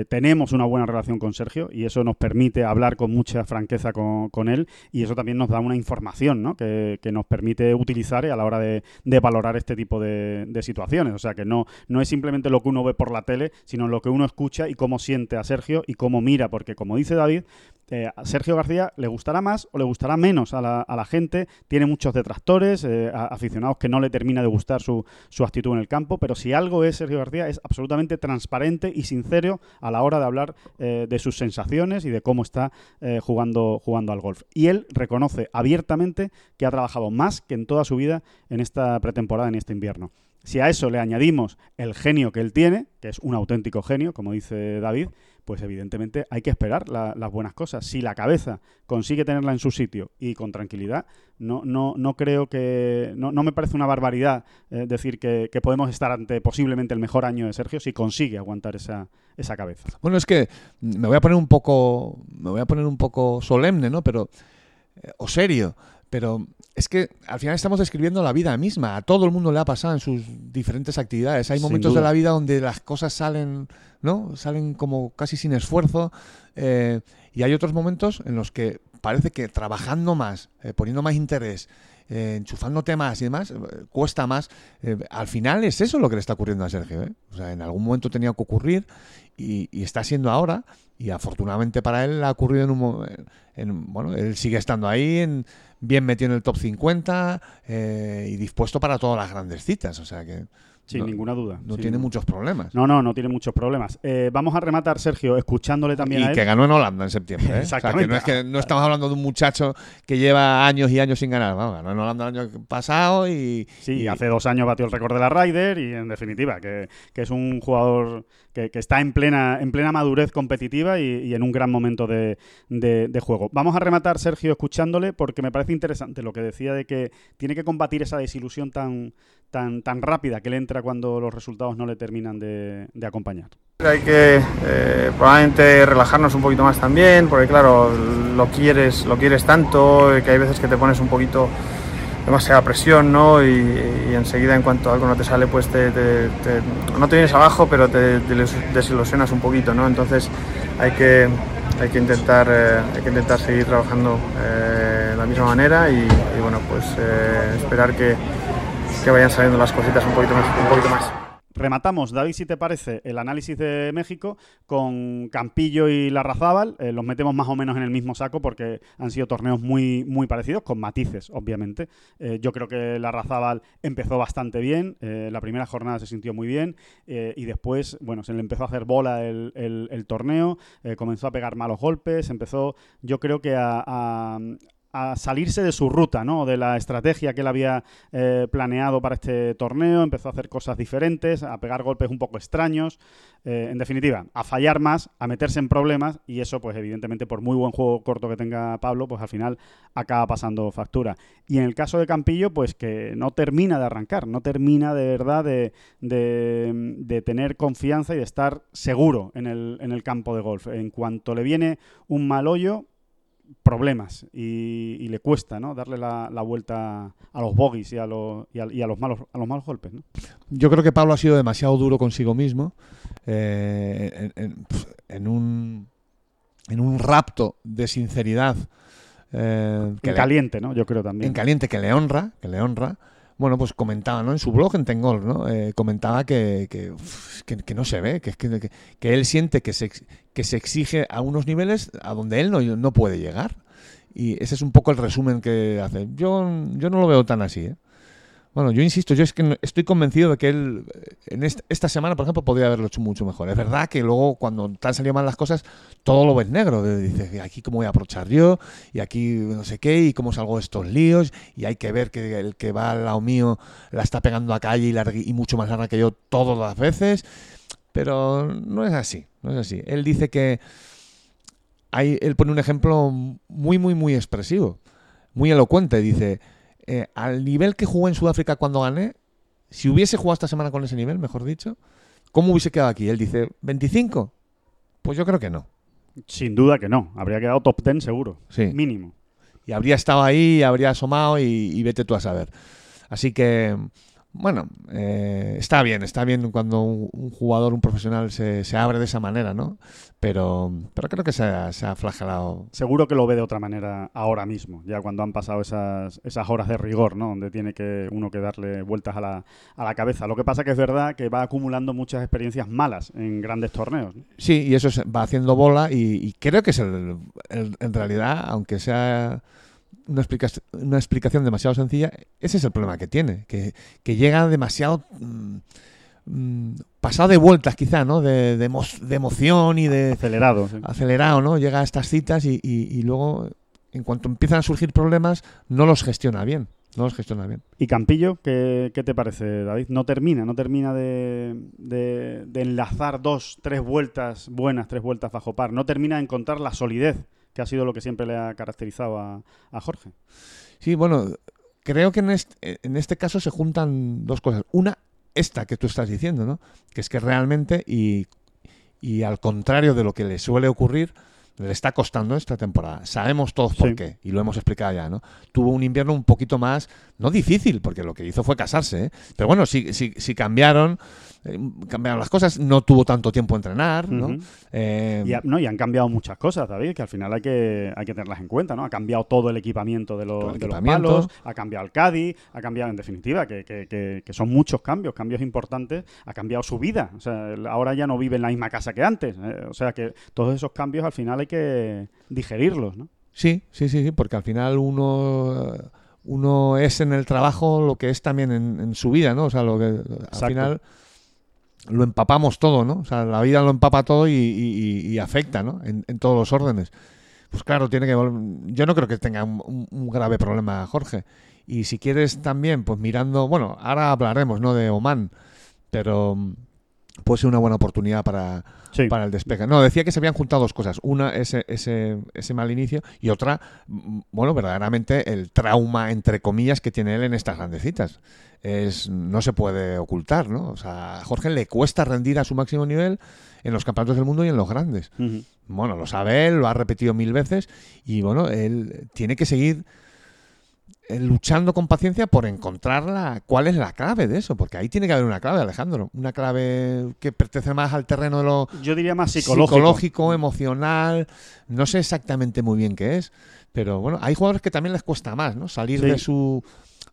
tenemos una buena relación con Sergio y eso nos permite hablar con mucha franqueza con, con él y eso también nos da una información ¿no? que, que nos permite utilizar a la hora de, de valorar este tipo de, de situaciones. O sea, que no, no es simplemente lo que uno ve por la tele, sino lo que uno escucha y cómo siente a Sergio y cómo mira, porque como dice David, eh, a Sergio García le gustará más o le gustará menos a la, gente. Tiene muchos detractores, eh, aficionados que no le termina de gustar su, su actitud en el campo, pero si algo es Sergio García es absolutamente transparente y sincero a la hora de hablar eh, de sus sensaciones y de cómo está jugando, jugando al golf. Y él reconoce abiertamente que ha trabajado más que en toda su vida en esta pretemporada, en este invierno. Si a eso le añadimos el genio que él tiene, que es un auténtico genio, como dice David, pues evidentemente hay que esperar la- las buenas cosas. Si la cabeza consigue tenerla en su sitio y con tranquilidad, no, no, no creo que. No, no me parece una barbaridad eh, decir que, que podemos estar ante posiblemente el mejor año de Sergio si consigue aguantar esa, esa cabeza. Bueno, es que me voy a poner un poco, me voy a poner un poco solemne, ¿no? Pero eh, o serio, pero es que al final estamos describiendo la vida misma. A todo el mundo le ha pasado en sus diferentes actividades. Hay momentos de la vida donde las cosas salen, ¿no? Salen como casi sin esfuerzo. eh, y hay otros momentos en los que parece que trabajando más, eh, poniendo más interés, eh, enchufándote más y demás, eh, cuesta más. Al final es eso lo que le está ocurriendo a Sergio. ¿eh? O sea, en algún momento tenía que ocurrir y, y está siendo ahora. Y afortunadamente para él ha ocurrido en un mo- en- bueno, él sigue estando ahí, en, bien metido en el top 50 eh, y dispuesto para todas las grandes citas. O sea que Sin no, ninguna duda. no tiene muchos problemas. No, no, no tiene muchos problemas. Eh, vamos a rematar, Sergio, escuchándole también y a él. que ganó en Holanda en septiembre. ¿eh? O sea, que Exactamente. no es que no estamos hablando de un muchacho que lleva años y años sin ganar. Vamos, ganó en Holanda el año pasado y, Sí, y- hace dos años batió el récord de la Ryder y en definitiva que, que es un jugador que, que está en plena, en plena madurez competitiva y, y en un gran momento de, de- de juego. Vamos a rematar, Sergio, escuchándole porque me parece interesante lo que decía de que tiene que combatir esa desilusión tan, tan, tan rápida que le entra cuando los resultados no le terminan de, de acompañar. Hay que eh, probablemente relajarnos un poquito más también, porque claro, lo quieres, lo quieres tanto, que hay veces que te pones un poquito demasiada presión, ¿no? Y, y enseguida en cuanto algo no te sale, pues te, te- te- no te vienes abajo, pero te, te des- desilusionas un poquito, ¿no? Entonces hay que, hay que intentar, eh, hay que intentar seguir trabajando eh, de la misma manera y, y, bueno, pues eh, esperar que, que vayan saliendo las cositas un poquito más. Rematamos, David, si te parece, el análisis de México con Campillo y Larrazábal. Eh, los metemos más o menos en el mismo saco porque han sido torneos muy, muy parecidos, con matices, obviamente. Eh, yo creo que Larrazábal empezó bastante bien. eh, la primera jornada se sintió muy bien eh, y después, bueno, se le empezó a hacer bola el, torneo, comenzó a pegar malos golpes, empezó, yo creo que a a salirse de su ruta, ¿no? De la estrategia que él había eh, planeado para este torneo, empezó a hacer cosas diferentes, a pegar golpes un poco extraños, eh, en definitiva, a fallar más, a meterse en problemas y eso, pues evidentemente, por muy buen juego corto que tenga Pablo, pues al final acaba pasando factura. Y en el caso de Campillo, pues que no termina de arrancar, no termina de verdad de, de- de tener confianza y de estar seguro en el, en el campo de golf. En cuanto le viene un mal hoyo, problemas y, y le cuesta ¿no? darle la, la vuelta a los bogies y a, los y a, y a los malos a los malos golpes ¿no? Yo creo que Pablo ha sido demasiado duro consigo mismo eh, en, en- en un, en un rapto de sinceridad eh, que en le- caliente no yo creo también en caliente que le honra, que le honra. Bueno, pues comentaba, ¿no? En su blog en Tengol, ¿no? Eh, comentaba que, que, que- no se ve, que, que, él siente que se, que se exige a unos niveles a donde él no, no puede llegar. Y ese es un poco el resumen que hace. Yo, yo no lo veo tan así, ¿eh? Bueno, yo insisto, yo es que estoy convencido de que él en est- esta semana, por ejemplo, podría haberlo hecho mucho mejor. Es verdad que luego cuando te han salido mal las cosas, todo lo ves negro. Dices, aquí cómo voy a aprovechar yo, y aquí no sé qué, y cómo salgo de estos líos, y hay que ver que el que va al lado mío la está pegando a calle y, y mucho más larga que yo todas las veces. Pero no es así, no es así. Él dice que hay, él pone un ejemplo muy, muy, muy expresivo, muy elocuente. Dice, eh, al nivel que jugó en Sudáfrica cuando gané, si hubiese jugado esta semana con ese nivel, mejor dicho, ¿cómo hubiese quedado aquí? Él dice, ¿25? Pues yo creo que no. Sin duda que no. Habría quedado top 10 seguro. Sí. Mínimo. Y habría estado ahí, habría asomado y, y vete tú a saber. Así que, bueno, eh, está bien, está bien cuando un, un jugador, un profesional se, se abre de esa manera, ¿no? Pero, pero creo que se ha, se ha flagelado. Seguro que lo ve de otra manera ahora mismo, ya cuando han pasado esas, esas horas de rigor, ¿no? Donde tiene que uno que darle vueltas a la, a la cabeza. Lo que pasa que es verdad que va acumulando muchas experiencias malas en grandes torneos. ¿no? Sí, y eso se va haciendo bola y, y creo que es el, el- en realidad, aunque sea una, explica- una explicación demasiado sencilla, ese es el problema que tiene, que, que llega demasiado mm, mm, pasado de vueltas quizá, ¿no? De, de emo- de emoción y de Acelerado. sí. acelerado, ¿no? Llega a estas citas y, y- y luego, en cuanto empiezan a surgir problemas, no los gestiona bien, no los gestiona bien. ¿Y Campillo? ¿qué, qué te parece, David? No termina, no termina de, de- de enlazar dos, tres vueltas buenas, tres vueltas bajo par. No termina de encontrar la solidez, que ha sido lo que siempre le ha caracterizado a, a Jorge. Sí, bueno, creo que en este, en este caso se juntan dos cosas. Una, esta que tú estás diciendo, ¿no? Que es que realmente, y, y al contrario de lo que le suele ocurrir, le está costando esta temporada. Sabemos todos por Sí. qué, y lo hemos explicado ya, ¿no? Tuvo un invierno un poquito más, no difícil, porque lo que hizo fue casarse, ¿eh? Pero bueno, sí, sí, sí cambiaron, eh, cambiaron las cosas, no tuvo tanto tiempo a entrenar, ¿no? Eh, Y, ha- no, y han cambiado muchas cosas, David, que al final hay que, hay que tenerlas en cuenta, ¿no? Ha cambiado todo el equipamiento de los, de los palos, ha cambiado el Cádiz, ha cambiado, en definitiva, que, que- que- que son muchos cambios, cambios importantes, ha cambiado su vida. O sea, ahora ya no vive en la misma casa que antes. ¿eh? O sea, que todos esos cambios al final hay que digerirlos, ¿no? Sí, sí, sí, sí, porque al final uno, uno es en el trabajo lo que es también en, en su vida, ¿no? O sea, lo que al final lo empapamos todo, ¿no? O sea, la vida lo empapa todo y, y- y afecta, ¿no? En, en todos los órdenes. Pues claro, tiene que yo no creo que tenga un, un- grave problema Jorge. Y si quieres también, pues mirando, bueno, ahora hablaremos, ¿no? De Oman, pero puede ser una buena oportunidad para, Sí. para el despegue. No, decía que se habían juntado dos cosas. Una, ese, ese, ese mal inicio, y otra, mm, bueno, verdaderamente el trauma, entre comillas, que tiene él en estas grandecitas. Es, no se puede ocultar, ¿no? O sea, a Jorge le cuesta rendir a su máximo nivel en los campeonatos del mundo y en los grandes. Bueno, lo sabe él, lo ha repetido mil veces, y bueno, él tiene que seguir luchando con paciencia por encontrar la, cuál es la clave de eso, porque ahí tiene que haber una clave, Alejandro, una clave que pertenece más al terreno de lo, Yo diría más psicológico. psicológico, emocional, no sé exactamente muy bien qué es, pero bueno, hay jugadores que también les cuesta más, ¿no? Salir Sí. de su,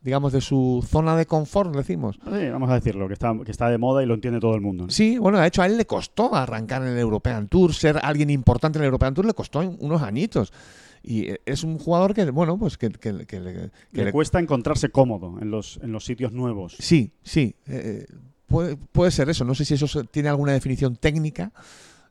digamos, de su zona de confort, decimos. Sí, vamos a decirlo, que está, que está de moda y lo entiende todo el mundo. ¿no? Sí, bueno, de hecho a él le costó arrancar en el European Tour, ser alguien importante en el European Tour le costó unos añitos. Y eh, es un jugador que, bueno, pues que, que- que le- que Le le- cuesta encontrarse cómodo en los, en los sitios nuevos. Sí, sí. eh, puede, puede ser eso. No sé si eso tiene alguna definición técnica,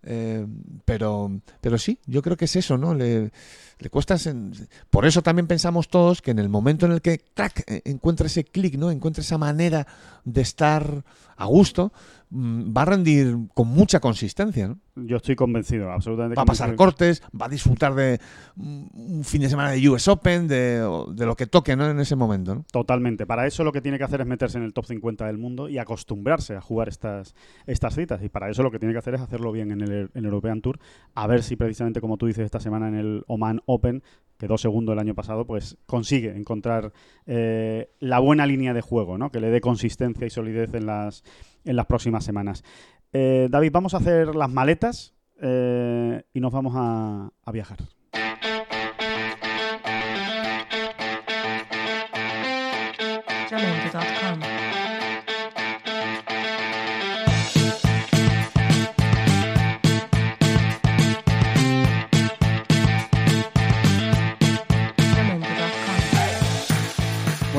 eh, pero, pero sí, yo creo que es eso, ¿no? Le, le cuesta. sen- Por eso también pensamos todos que en el momento en el que eh, encuentra ese clic, ¿no? Encuentra esa manera de estar a gusto, va a rendir con mucha consistencia, ¿no? Yo estoy convencido, absolutamente Va a pasar cortes, va a disfrutar de mm, un fin de semana de US Open, de, de lo que toque, ¿no? En ese momento, ¿no? Totalmente. Para eso lo que tiene que hacer es meterse en el top 50 del mundo y acostumbrarse a jugar estas, estas citas. Y para eso lo que tiene que hacer es hacerlo bien en el, en el European Tour. A ver si precisamente, como tú dices, esta semana en el Oman Open, quedó segundo el año pasado, pues consigue encontrar eh, la buena línea de juego, ¿no? Que le dé consistencia y solidez en las, en las próximas semanas. Eh, David, vamos a hacer las maletas eh, y nos vamos a, a viajar.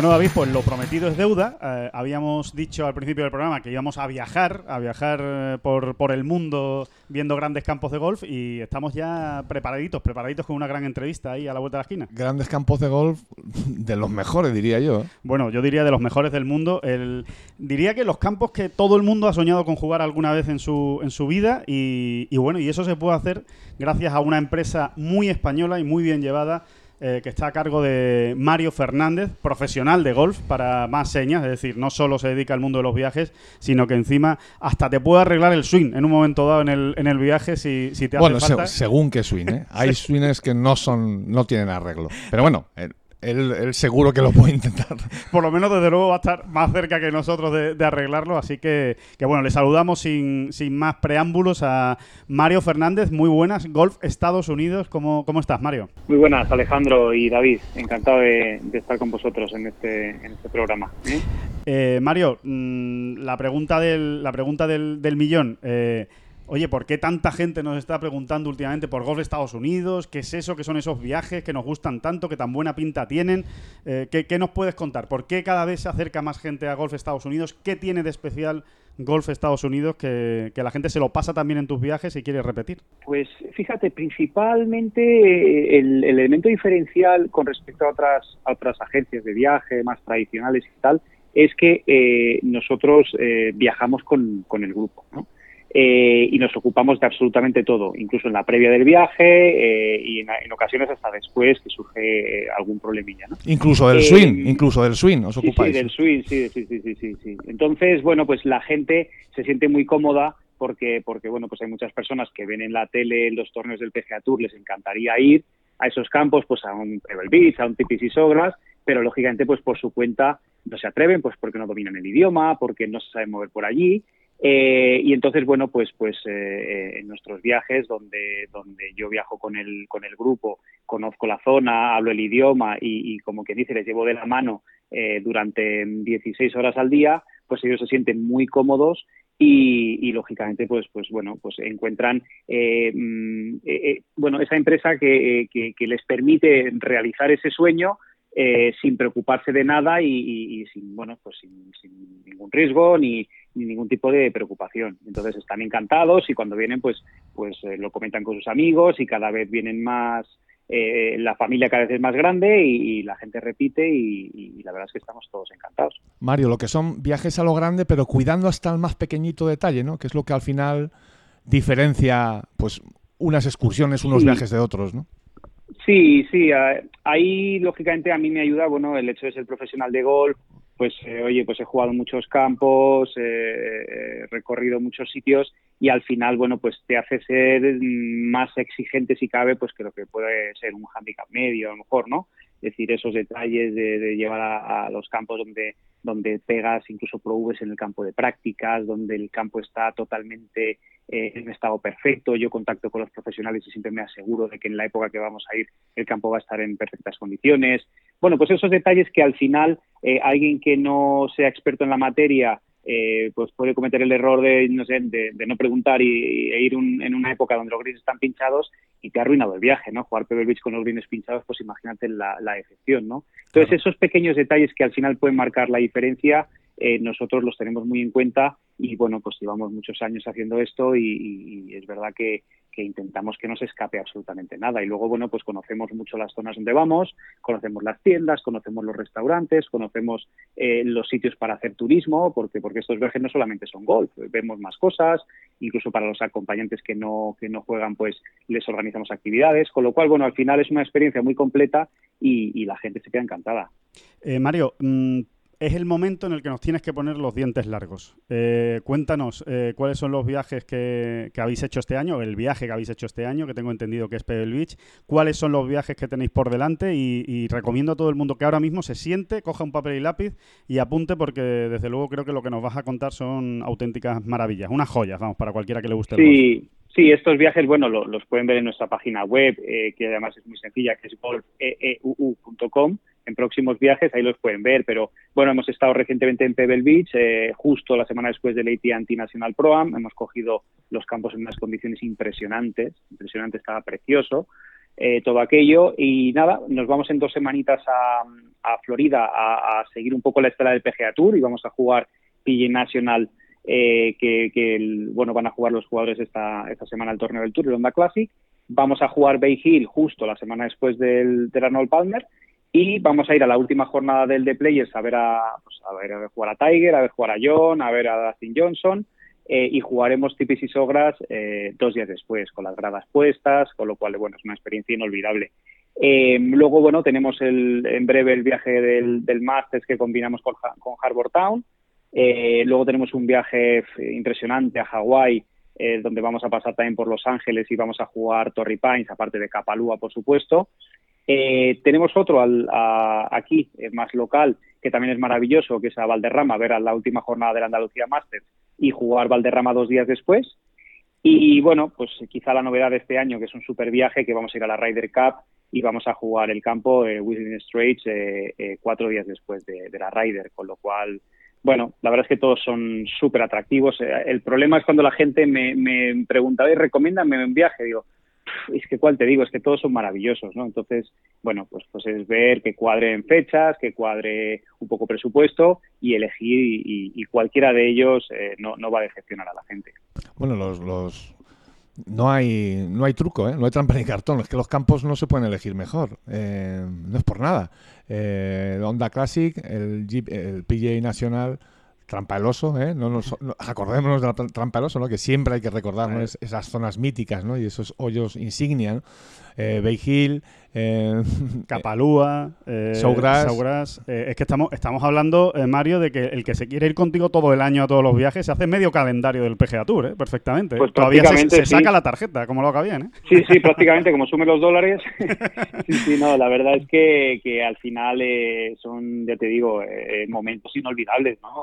Bueno, David, pues lo prometido es deuda. Eh, habíamos dicho al principio del programa que íbamos a viajar, a viajar eh, por, por el mundo viendo grandes campos de golf y estamos ya preparaditos, preparaditos con una gran entrevista ahí a la vuelta de la esquina. Grandes campos de golf de los mejores, diría yo. Bueno, yo diría de los mejores del mundo. El, diría que los campos que todo el mundo ha soñado con jugar alguna vez en su, en su vida y, y bueno, y eso se puede hacer gracias a una empresa muy española y muy bien llevada eh, que está a cargo de Mario Fernández, profesional de golf, para más señas, es decir, no solo se dedica al mundo de los viajes, sino que encima hasta te puede arreglar el swing en un momento dado en el, en el viaje si, si te Bueno, hace se- falta. según qué swing, ¿eh? Hay swings que no son, no tienen arreglo. Pero bueno, él, él- él seguro que lo puede intentar. Por lo menos, desde luego, va a estar más cerca que nosotros de, de arreglarlo. Así que, que, bueno, le saludamos sin, sin más preámbulos a Mario Fernández. Muy buenas. Golf Estados Unidos. ¿Cómo, cómo estás, Mario? Muy buenas, Alejandro y David. Encantado de, de estar con vosotros en este, en este programa. ¿eh? Eh, Mario, mm, la pregunta del, la pregunta del, del millón. Eh, oye, ¿por qué tanta gente nos está preguntando últimamente por Golf Estados Unidos? ¿Qué es eso? ¿Qué son esos viajes que nos gustan tanto, que tan buena pinta tienen? Eh, ¿qué, qué nos puedes contar? ¿Por qué cada vez se acerca más gente a Golf Estados Unidos? ¿Qué tiene de especial Golf Estados Unidos que, la gente se lo pasa también en tus viajes y quiere repetir? Pues fíjate, principalmente eh, el, el elemento diferencial con respecto a otras, a otras agencias de viaje más tradicionales y tal es que eh, nosotros viajamos con, con el grupo, ¿no? Eh, y nos ocupamos de absolutamente todo, incluso en la previa del viaje eh, y en, en ocasiones hasta después que surge eh, algún problemilla, ¿no? Incluso del Eh, swing, incluso del swing, os Sí, ocupáis. sí, del swing, sí, sí, sí, sí, sí, sí. Entonces, bueno, pues la gente se siente muy cómoda porque, porque, bueno, pues hay muchas personas que ven en la tele los torneos del PGA Tour, les encantaría ir a esos campos, pues a un Pebble Beach, a un Tipis y Sogras, pero lógicamente, pues por su cuenta no se atreven, pues porque no dominan el idioma, porque no se saben mover por allí. Eh, y entonces, bueno, pues, pues eh, eh, en nuestros viajes, donde, donde yo viajo con el, con el grupo, conozco la zona, hablo el idioma y, y como que dice, les llevo de la mano eh, durante 16 horas al día, pues ellos se sienten muy cómodos y, y, lógicamente pues pues bueno pues encuentran eh, mm, eh, eh, bueno esa empresa que, que, que, les permite realizar ese sueño eh, sin preocuparse de nada y, y, y sin bueno pues sin, sin ningún riesgo ni, ni, ningún tipo de preocupación entonces están encantados y cuando vienen pues pues eh, lo comentan con sus amigos y cada vez vienen más eh, la familia cada vez es más grande y, y la gente repite y, y, la verdad es que estamos todos encantados. Mario, lo que son viajes a lo grande, pero cuidando hasta el más pequeñito detalle, ¿no? Que es lo que al final diferencia, pues, unas excursiones, unos Sí. viajes de otros, ¿no? Sí, sí. eh, ahí, lógicamente, a mí me ayuda, bueno, el hecho de ser profesional de golf, pues, eh, oye, pues he jugado muchos campos, eh, he recorrido muchos sitios y al final, bueno, pues te hace ser más exigente si cabe, pues que lo que puede ser un handicap medio, a lo mejor, ¿no? Decir, esos detalles de, llevar a, los campos donde, donde pegas incluso probes en el campo de prácticas, donde el campo está totalmente eh, en estado perfecto. Yo contacto con los profesionales y siempre me aseguro de que en la época que vamos a ir el campo va a estar en perfectas condiciones. Bueno, pues esos detalles que al final eh, alguien que no sea experto en la materia eh, pues puede cometer el error de no sé de, de no preguntar y, e ir un, en una época donde los greens están pinchados y te ha arruinado el viaje, ¿no? Jugar Pebble Beach con los greens pinchados, pues imagínate la, la decepción, ¿no? Entonces claro. esos pequeños detalles que al final pueden marcar la diferencia, eh, nosotros los tenemos muy en cuenta y bueno, pues llevamos muchos años haciendo esto y, es verdad que, intentamos que no se escape absolutamente nada. Y luego, bueno, pues conocemos mucho las zonas donde vamos, conocemos las tiendas, conocemos los restaurantes, conocemos eh, los sitios para hacer turismo, porque, porque estos viajes no solamente son golf, vemos más cosas, incluso para los acompañantes que no, que no juegan, pues les organizamos actividades, con lo cual, bueno, al final es una experiencia muy completa y, y la gente se queda encantada. Eh, Mario, mmm es el momento en el que nos tienes que poner los dientes largos. Eh, cuéntanos eh, cuáles son los viajes que, que, habéis hecho este año, el viaje que habéis hecho este año, que tengo entendido que es Pebble Beach, cuáles son los viajes que tenéis por delante y, y, recomiendo a todo el mundo que ahora mismo se siente, coja un papel y lápiz y apunte porque desde luego creo que lo que nos vas a contar son auténticas maravillas, unas joyas, vamos, para cualquiera que le guste. Sí. El Sí, estos viajes, bueno, lo, los pueden ver en nuestra página web, eh, que además es muy sencilla, que es golfeeuu.com. En próximos viajes ahí los pueden ver, pero bueno, hemos estado recientemente en Pebble Beach, eh, justo la semana después del AT&T National Pro Am, hemos cogido los campos en unas condiciones impresionantes, impresionante, estaba precioso. eh, todo aquello. Y nada, nos vamos en dos semanitas a, Florida a, seguir un poco la estela del PGA Tour y vamos a jugar PGA Nacional, eh, que, bueno, van a jugar los jugadores esta, esta semana el torneo del Tour, el Honda Classic. Vamos a jugar Bay Hill justo la semana después del, del Arnold Palmer y vamos a ir a la última jornada del The Players a ver a, pues, a ver a jugar a Tiger, a ver jugar a John, a ver a Dustin Johnson eh, y jugaremos Tipis y Sogras eh, dos días después con las gradas puestas, con lo cual bueno es una experiencia inolvidable. Eh, luego bueno tenemos el, en breve el viaje del, del Masters que combinamos con, con Harbour Town. Eh, luego tenemos un viaje impresionante a Hawái eh, donde vamos a pasar también por Los Ángeles y vamos a jugar Torrey Pines, aparte de Capalúa, por supuesto. Eh, tenemos otro al, a, aquí, eh, más local, que también es maravilloso, que es a Valderrama, ver a la última jornada de la Andalucía Masters y jugar Valderrama dos días después. Y bueno, pues quizá la novedad de este año, que es un super viaje, que vamos a ir a la Ryder Cup y vamos a jugar el campo eh, Whistling Straits eh, eh, cuatro días después de, de, la Ryder, con lo cual, bueno, la verdad es que todos son súper atractivos. Eh, el problema es cuando la gente me, me pregunta, recomiéndame un viaje, digo, es que cuál te digo, es que todos son maravillosos, ¿no? Entonces, bueno, pues, pues es ver que cuadre en fechas, que cuadre un poco presupuesto y elegir y, y cualquiera de ellos eh, no, no, va a decepcionar a la gente. Bueno, los, los... No hay, no hay truco, ¿eh? no hay trampa ni cartón. Es que los campos no se pueden elegir mejor. Eh, no es por nada. Eh, Honda Classic, el, Jeep, el PGA Nacional, Trampa el Oso, ¿eh? No nos, no, acordémonos de la Trampa el Oso, ¿no? Que siempre hay que recordar ¿no? es, esas zonas míticas, ¿no? Y esos hoyos insignia, ¿no? Eh, Bay Hill, eh, Capalúa, eh, Showgrass. Showgrass. Eh, es que estamos, estamos hablando, eh, Mario, de que el que se quiere ir contigo todo el año a todos los viajes se hace medio calendario del PGA Tour, ¿eh? perfectamente. Pues Todavía se, se, saca la tarjeta, como lo haga bien. ¿eh? Sí, sí, prácticamente, como sume los dólares. sí, sí, no, la verdad es que, que al final son, ya te digo, momentos inolvidables, ¿no?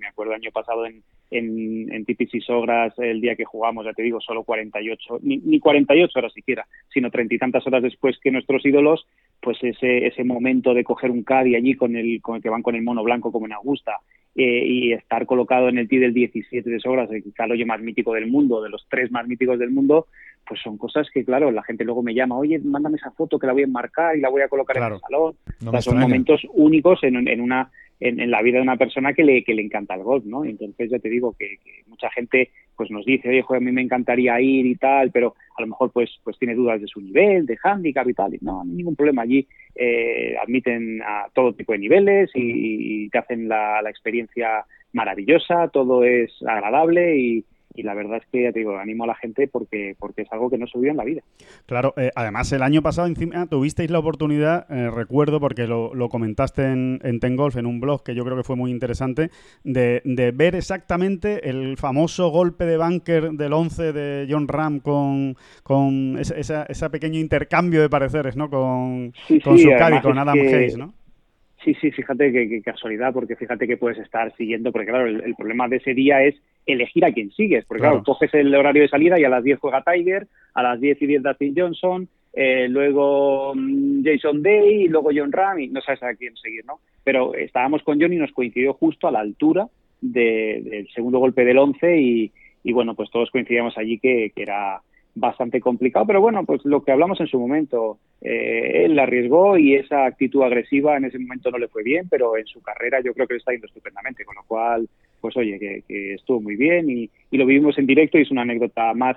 me acuerdo el año pasado en en, en y Sogras el día que jugamos, ya te digo, solo 48, ni, ni 48 horas siquiera, sino treinta y tantas horas después que nuestros ídolos, pues ese, ese momento de coger un caddy allí con el, con el que van con el mono blanco como en Augusta eh, y estar colocado en el tee del 17 de Sogras, el hoyo más mítico del mundo, de los tres más míticos del mundo, pues son cosas que, claro, la gente luego me llama, oye, mándame esa foto que la voy a enmarcar y la voy a colocar claro. en el salón. No o sea, son momentos únicos en, en una en, en, la vida de una persona que le, que le encanta el golf, ¿no? Entonces ya te digo que, que, mucha gente pues nos dice, oye, a mí me encantaría ir y tal, pero a lo mejor pues pues tiene dudas de su nivel, de handicap y tal. Y no, no hay ningún problema. Allí eh, admiten a todo tipo de niveles y, y te hacen la, la experiencia maravillosa, todo es agradable y, y la verdad es que ya te digo, animo a la gente porque, porque es algo que no se en la vida. Claro, eh, además el año pasado encima tuvisteis la oportunidad, eh, recuerdo porque lo, lo comentaste en, en Tengolf, en un blog que yo creo que fue muy interesante, de, de, ver exactamente el famoso golpe de bunker del 11 de John Ram con, con ese esa, esa pequeño intercambio de pareceres, ¿no? Con, sí, con sí, con Adam que... Hayes, ¿no? Sí, sí, fíjate qué que casualidad, porque fíjate que puedes estar siguiendo, porque claro, el, el, problema de ese día es elegir a quién sigues, porque claro. claro, coges el horario de salida y a las 10 juega Tiger, a las 10 y 10 Dustin Johnson, eh, luego um, Jason Day y luego John Ram y no sabes a quién seguir, ¿no? Pero estábamos con John y nos coincidió justo a la altura de, del segundo golpe del 11 y, y bueno, pues todos coincidíamos allí que, que era bastante complicado, pero bueno, pues lo que hablamos en su momento, eh, él la arriesgó y esa actitud agresiva en ese momento no le fue bien, pero en su carrera yo creo que le está yendo estupendamente, con lo cual, pues oye, que, que estuvo muy bien y, y, lo vivimos en directo y es una anécdota más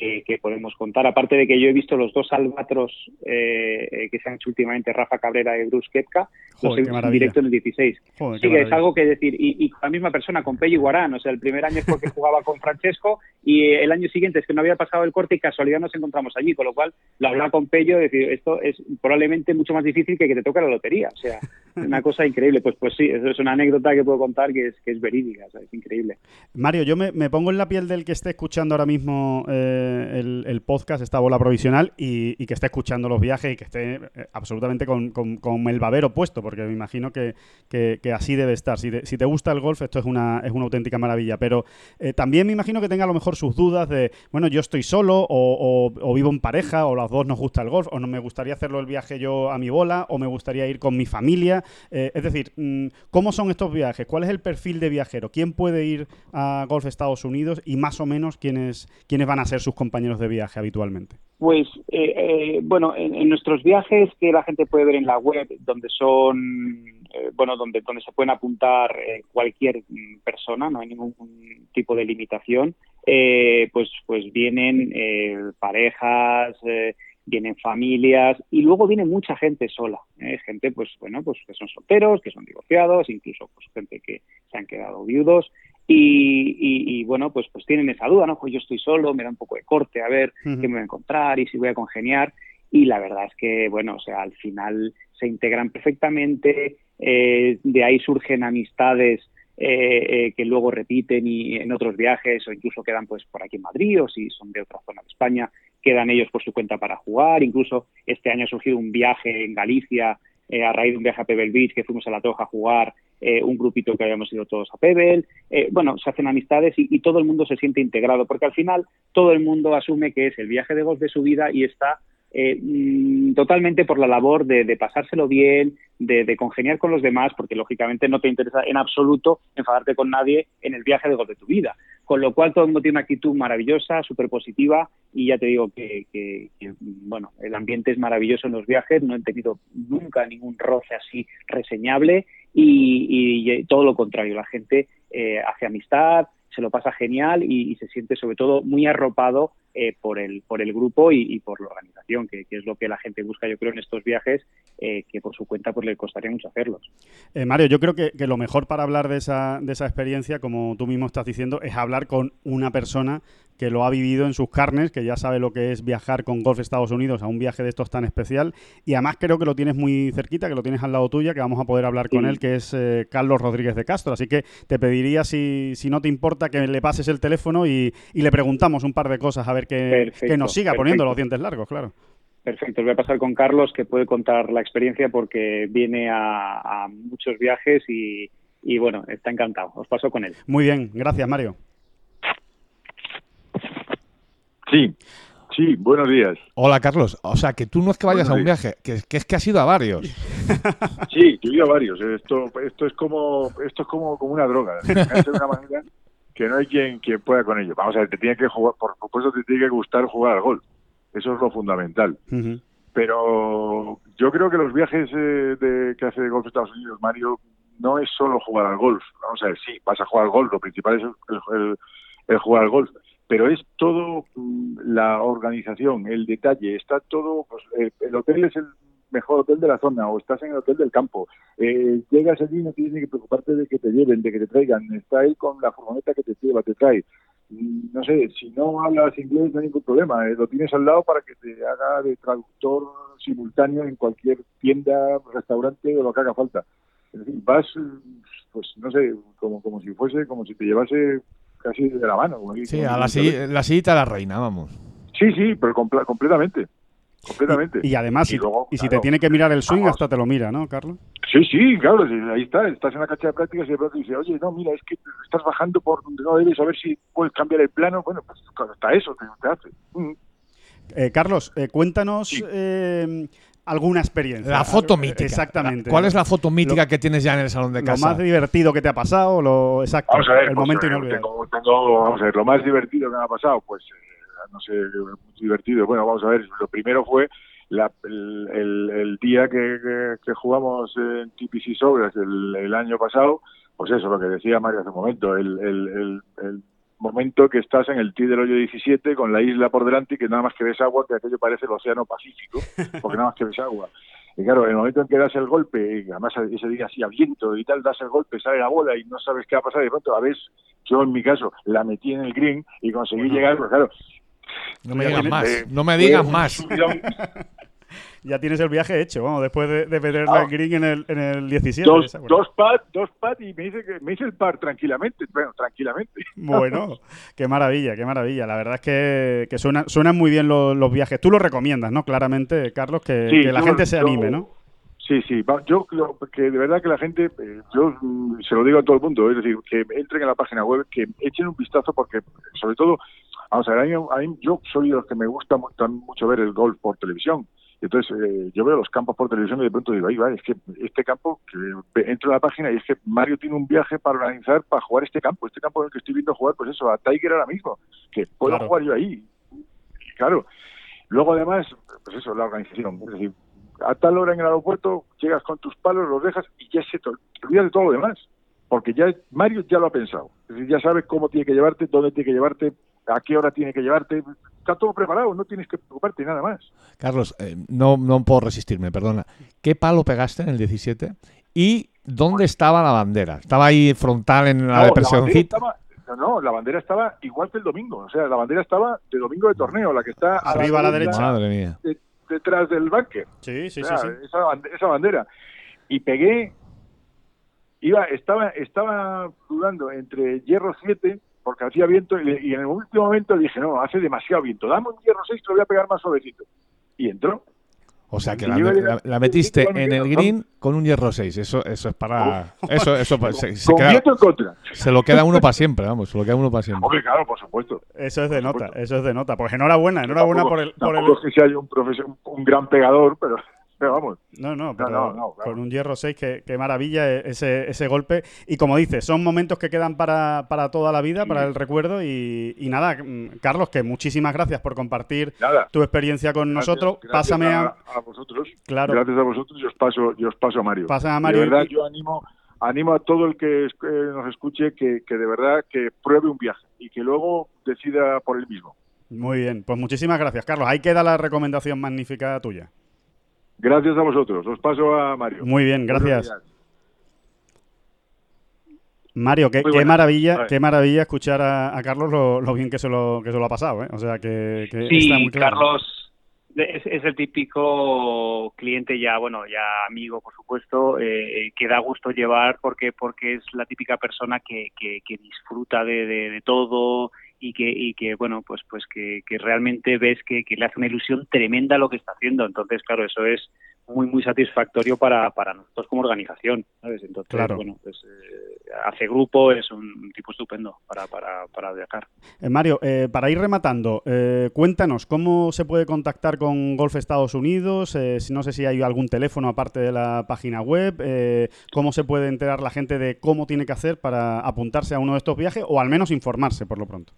que, que, podemos contar, aparte de que yo he visto los dos albatros eh, que se han hecho últimamente, Rafa Cabrera y Bruce Kepka, los he visto en directo en el 16. Joder, sí, que es algo que decir, y, y, con la misma persona, con Pello Guarán, o sea, el primer año es porque jugaba con Francesco y el año siguiente es que no había pasado el corte y casualidad nos encontramos allí, con lo cual lo hablaba con Pello, decir, esto es probablemente mucho más difícil que que te toque la lotería, o sea, una cosa increíble. Pues pues sí, eso es una anécdota que puedo contar que es, que es verídica, o sea, es increíble. Mario, yo me, me, pongo en la piel del que esté escuchando ahora mismo eh, el, podcast, esta bola provisional, y, que esté escuchando los viajes y que esté eh, absolutamente con, con, con, el babero puesto, porque me imagino que, que, así debe estar. Si te, si te, gusta el golf, esto es una, es una auténtica maravilla. Pero eh, también me imagino que tenga a lo mejor sus dudas de, bueno, yo estoy solo, o, o, o, vivo en pareja, o las dos nos gusta el golf, o no me gustaría hacerlo el viaje yo a mi bola, o me gustaría ir con mi familia. Eh, es decir, mm, ¿cómo son estos viajes? ¿Cuál es el perfil de viajero? ¿Quién puede ir a Golf Estados Unidos? Y más o menos quiénes, quiénes van a ser sus compañeros de viaje habitualmente? Pues eh, eh, bueno, en, nuestros viajes que la gente puede ver en la web, donde son, eh, bueno, donde, donde se pueden apuntar eh, cualquier mm, persona, no hay ningún tipo de limitación, eh, pues, pues vienen parejas, vienen familias y luego viene mucha gente sola, gente pues bueno pues que son solteros, que son divorciados, incluso pues gente que se han quedado viudos y, y, y, bueno pues pues tienen esa duda, no, pues yo estoy solo, me da un poco de corte a ver uh -huh. qué me voy a encontrar y si voy a congeniar. Y la verdad es que bueno o sea al final se integran perfectamente, eh, de ahí surgen amistades eh, eh, que luego repiten y en otros viajes o incluso quedan pues por aquí en Madrid o si son de otra zona de España quedan ellos por su cuenta para jugar. Incluso este año ha surgido un viaje en Galicia eh, a raíz de un viaje a Pebble Beach que fuimos a la Toja a jugar eh, un grupito que habíamos ido todos a Pebble eh, bueno se hacen amistades y, y todo el mundo se siente integrado porque al final todo el mundo asume que es el viaje de golf de su vida y está eh, mm, totalmente por la labor de, pasárselo bien, de, congeniar con los demás, porque lógicamente no te interesa en absoluto enfadarte con nadie en el viaje de golf de tu vida. Con lo cual todo el mundo tiene una actitud maravillosa, súper positiva y ya te digo que, que, que, bueno, el ambiente es maravilloso en los viajes, no he tenido nunca ningún roce así reseñable y, y todo lo contrario, la gente eh, hace amistad, se lo pasa genial y, se siente sobre todo muy arropado eh, por, el, por el grupo y, y por la organización, que, que, es lo que la gente busca, yo creo, en estos viajes, eh, que por su cuenta pues le costaría mucho hacerlos. Eh, Mario, yo creo que, que, lo mejor para hablar de esa, de esa experiencia, como tú mismo estás diciendo, es hablar con una persona que lo ha vivido en sus carnes, que ya sabe lo que es viajar con Golf Estados Unidos a un viaje de estos tan especial. Y además creo que lo tienes muy cerquita, que lo tienes al lado tuya, que vamos a poder hablar sí. con él, que es eh, Carlos Rodríguez de Castro. Así que te pediría, si, si no te importa, que le pases el teléfono y, y le preguntamos un par de cosas, a ver que, perfecto, que nos siga perfecto. poniendo los dientes largos, claro. Perfecto, voy a pasar con Carlos, que puede contar la experiencia porque viene a, a muchos viajes y, y bueno, está encantado. Os paso con él. Muy bien, gracias Mario. Sí, sí, buenos días. Hola, Carlos. O sea, que tú no es que vayas buenos a un viaje, que, que, es que has ido a varios. Sí, yo he ido a varios. Esto, esto es como, esto es como, como una droga. de una manera que no hay quien, quien pueda con ello. Vamos a ver, te tiene que jugar, por supuesto te tiene que gustar jugar al golf. Eso es lo fundamental. Uh -huh. Pero yo creo que los viajes eh, de, que hace Golf Estados Unidos, Mario, no es solo jugar al golf. Vamos a ver, sí, vas a jugar al golf, lo principal es el, el, el jugar al golf pero es todo mm, la organización, el detalle, está todo, pues, el, el, hotel es el mejor hotel de la zona o estás en el hotel del campo, eh, llegas allí y no tienes que preocuparte de que te lleven, de que te traigan, está ahí con la furgoneta que te lleva, te trae. No sé, si no hablas inglés no hay ningún problema, eh, lo tienes al lado para que te haga de traductor simultáneo en cualquier tienda, restaurante o lo que haga falta. Es decir, vas, pues no sé, como, como si fuese, como si te llevase casi de la mano. Sí, a la, si, la sillita de la reina, vamos. Sí, sí, pero compl completamente. Completamente. Y, y además, y, luego, y, si claro, te tiene que mirar el swing, vamos. hasta te lo mira, ¿no, Carlos? Sí, sí, claro, ahí está. Estás en la cancha de prácticas y de pronto dice, oye, no, mira, es que estás bajando por donde no debes, a ver si puedes cambiar el plano. Bueno, pues hasta eso te, te hace. Mm. Eh, Carlos, eh, cuéntanos sí. eh, alguna experiencia. La foto mítica. Exactamente. ¿Cuál es la foto mítica lo, que tienes ya en el salón de casa? Lo más divertido que te ha pasado, lo exacto. Vamos a ver, el pues, momento eh, inolvidable. Tengo, tengo, vamos a ver, lo más divertido que me ha pasado, pues, eh, no sé, muy divertido. Bueno, vamos a ver, lo primero fue la, el, el, el, día que, que, que, jugamos en TPC Sobras el, el, año pasado, pues eso, lo que decía Mario hace un momento, el, el, el momento que estás en el tee del hoyo 17 con la isla por delante y que nada más que ves agua, que aquello parece el océano Pacífico, porque nada más que ves agua. Y claro, en el momento en que das el golpe, y además ese día así a viento y tal, das el golpe, sale la bola y no sabes qué va a pasar, y de pronto a veces, yo en mi caso, la metí en el green y conseguí llegar, pues claro. No me digas más, eh, no me digas más. ya tienes el viaje hecho, vamos, después de, de meter ah. el green en el, en el 17. Dos, dos pad, dos pad y me hice, que, me hice el par tranquilamente, bueno, tranquilamente. Bueno, qué maravilla, qué maravilla. La verdad es que, que suena, suenan muy bien los, los, viajes. Tú lo recomiendas, ¿no? Claramente, Carlos, que, sí, que la yo, gente se anime, yo, ¿no? Sí, sí, yo creo que de verdad que la gente, eh, yo mm, se lo digo a todo el mundo, es decir, que entren en la página web, que echen un vistazo porque, sobre todo, vamos a ver, a mí, a mí yo soy de los que me gusta mucho ver el golf por televisión. Entonces, eh, yo veo los campos por televisión y de pronto digo, ahí va, es que este campo, que entro a la página y es que Mario tiene un viaje para organizar para jugar este campo, este campo en el que estoy viendo jugar, pues eso, a Tiger ahora mismo, que puedo claro. jugar yo ahí. claro. Luego además, pues eso, la organización. Es decir, a tal hora en el aeropuerto llegas con tus palos, los dejas y ya se te, te olvidas de todo lo demás. Porque ya Mario ya lo ha pensado. Es decir, ya sabes cómo tiene que llevarte, dónde tiene que llevarte, a qué hora tiene que llevarte. Está todo preparado, no tienes que preocuparte nada más. Carlos, eh, no, no puedo resistirme, perdona. ¿Qué palo pegaste en el 17? ¿Y dónde estaba la bandera? ¿Estaba ahí frontal en la No, depresioncita? no, no, la bandera estaba igual que el domingo. O sea, la bandera estaba de domingo de torneo, la que está Arriba a la derecha. Madre mía. de- detrás del bunker. Sí, sí, O sí, sea, sí. Esa, bande- esa bandera. Y pegué, iba, estaba, estaba dudando entre hierro 7, porque hacía viento, y, le- y en el último momento dije, no, hace demasiado viento, dame un hierro 6 que lo voy a pegar más suavecito. Y entró. O sea que la, metiste en el green con un hierro 6. Eso, eso es para. Eso, eso pues, se, queda- viento en contra. se lo queda uno para siempre, vamos. Se lo queda uno para siempre. Hombre, claro, por supuesto. Eso es de nota, supuesto. eso es de nota. Pues enhorabuena, enhorabuena Tampoco- por el... Por el... es que sea yo un, profesor, un gran pegador, pero, pero vamos. No, no, pero no, no, claro. con un hierro 6, que, qué maravilla e- ese, ese golpe. Y como dices, son momentos que quedan para, para toda la vida, para el recuerdo. Y, y nada, Carlos, que muchísimas gracias por compartir Nada. tu experiencia con Gracias- nosotros. gracias Pásame a... a, vosotros. Claro. Gracias a vosotros y os paso, y os paso a Mario. Pasa a De Mario verdad, y- yo animo, animo a todo el que que nos escuche que, que de verdad que pruebe un viaje y que luego decida por él mismo. Muy bien, pues muchísimas gracias, Carlos. Ahí queda la recomendación magnífica tuya. Gracias a vosotros. Os paso a Mario. Muy bien, gracias. Mario, qué, maravilla, qué maravilla escuchar a, a Carlos lo, lo bien que se lo, que se lo ha pasado, ¿eh? O sea, que, que está Sí, muy claro. Carlos es, es el típico cliente ya, bueno, ya amigo, por supuesto, eh, que da gusto llevar porque porque es la típica persona que, que, que disfruta de, de, de todo y que, y que bueno, pues pues que, que realmente ves que, que le hace una ilusión tremenda lo que está haciendo. Entonces, claro, eso es muy muy satisfactorio para, para nosotros como organización, ¿sabes? Entonces, Claro. bueno, pues eh, hace grupo, es un tipo estupendo para, para, para viajar. Eh, Mario, eh, para ir rematando, eh, cuéntanos cómo se puede contactar con Golf Estados Unidos, eh, si no sé si hay algún teléfono aparte de la página web, eh, cómo se puede enterar la gente de cómo tiene que hacer para apuntarse a uno de estos viajes o al menos informarse por lo pronto.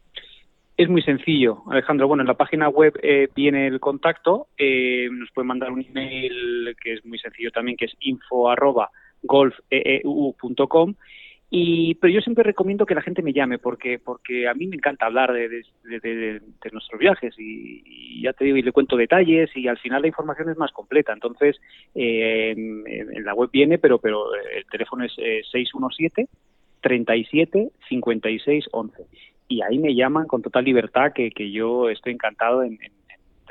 Es muy sencillo, Alejandro. Bueno, en la página web eh, viene el contacto. eh, nos pueden mandar un email que es muy sencillo también, que es info arroba golfeeu.com. Y, pero yo siempre recomiendo que la gente me llame porque porque a mí me encanta hablar de, de, nuestros viajes y, ya te digo y le cuento detalles y al final la información es más completa entonces eh, en, en la web viene pero pero el teléfono es eh, 617 37 56 11 y ahí me llaman con total libertad que, que yo estoy encantado en,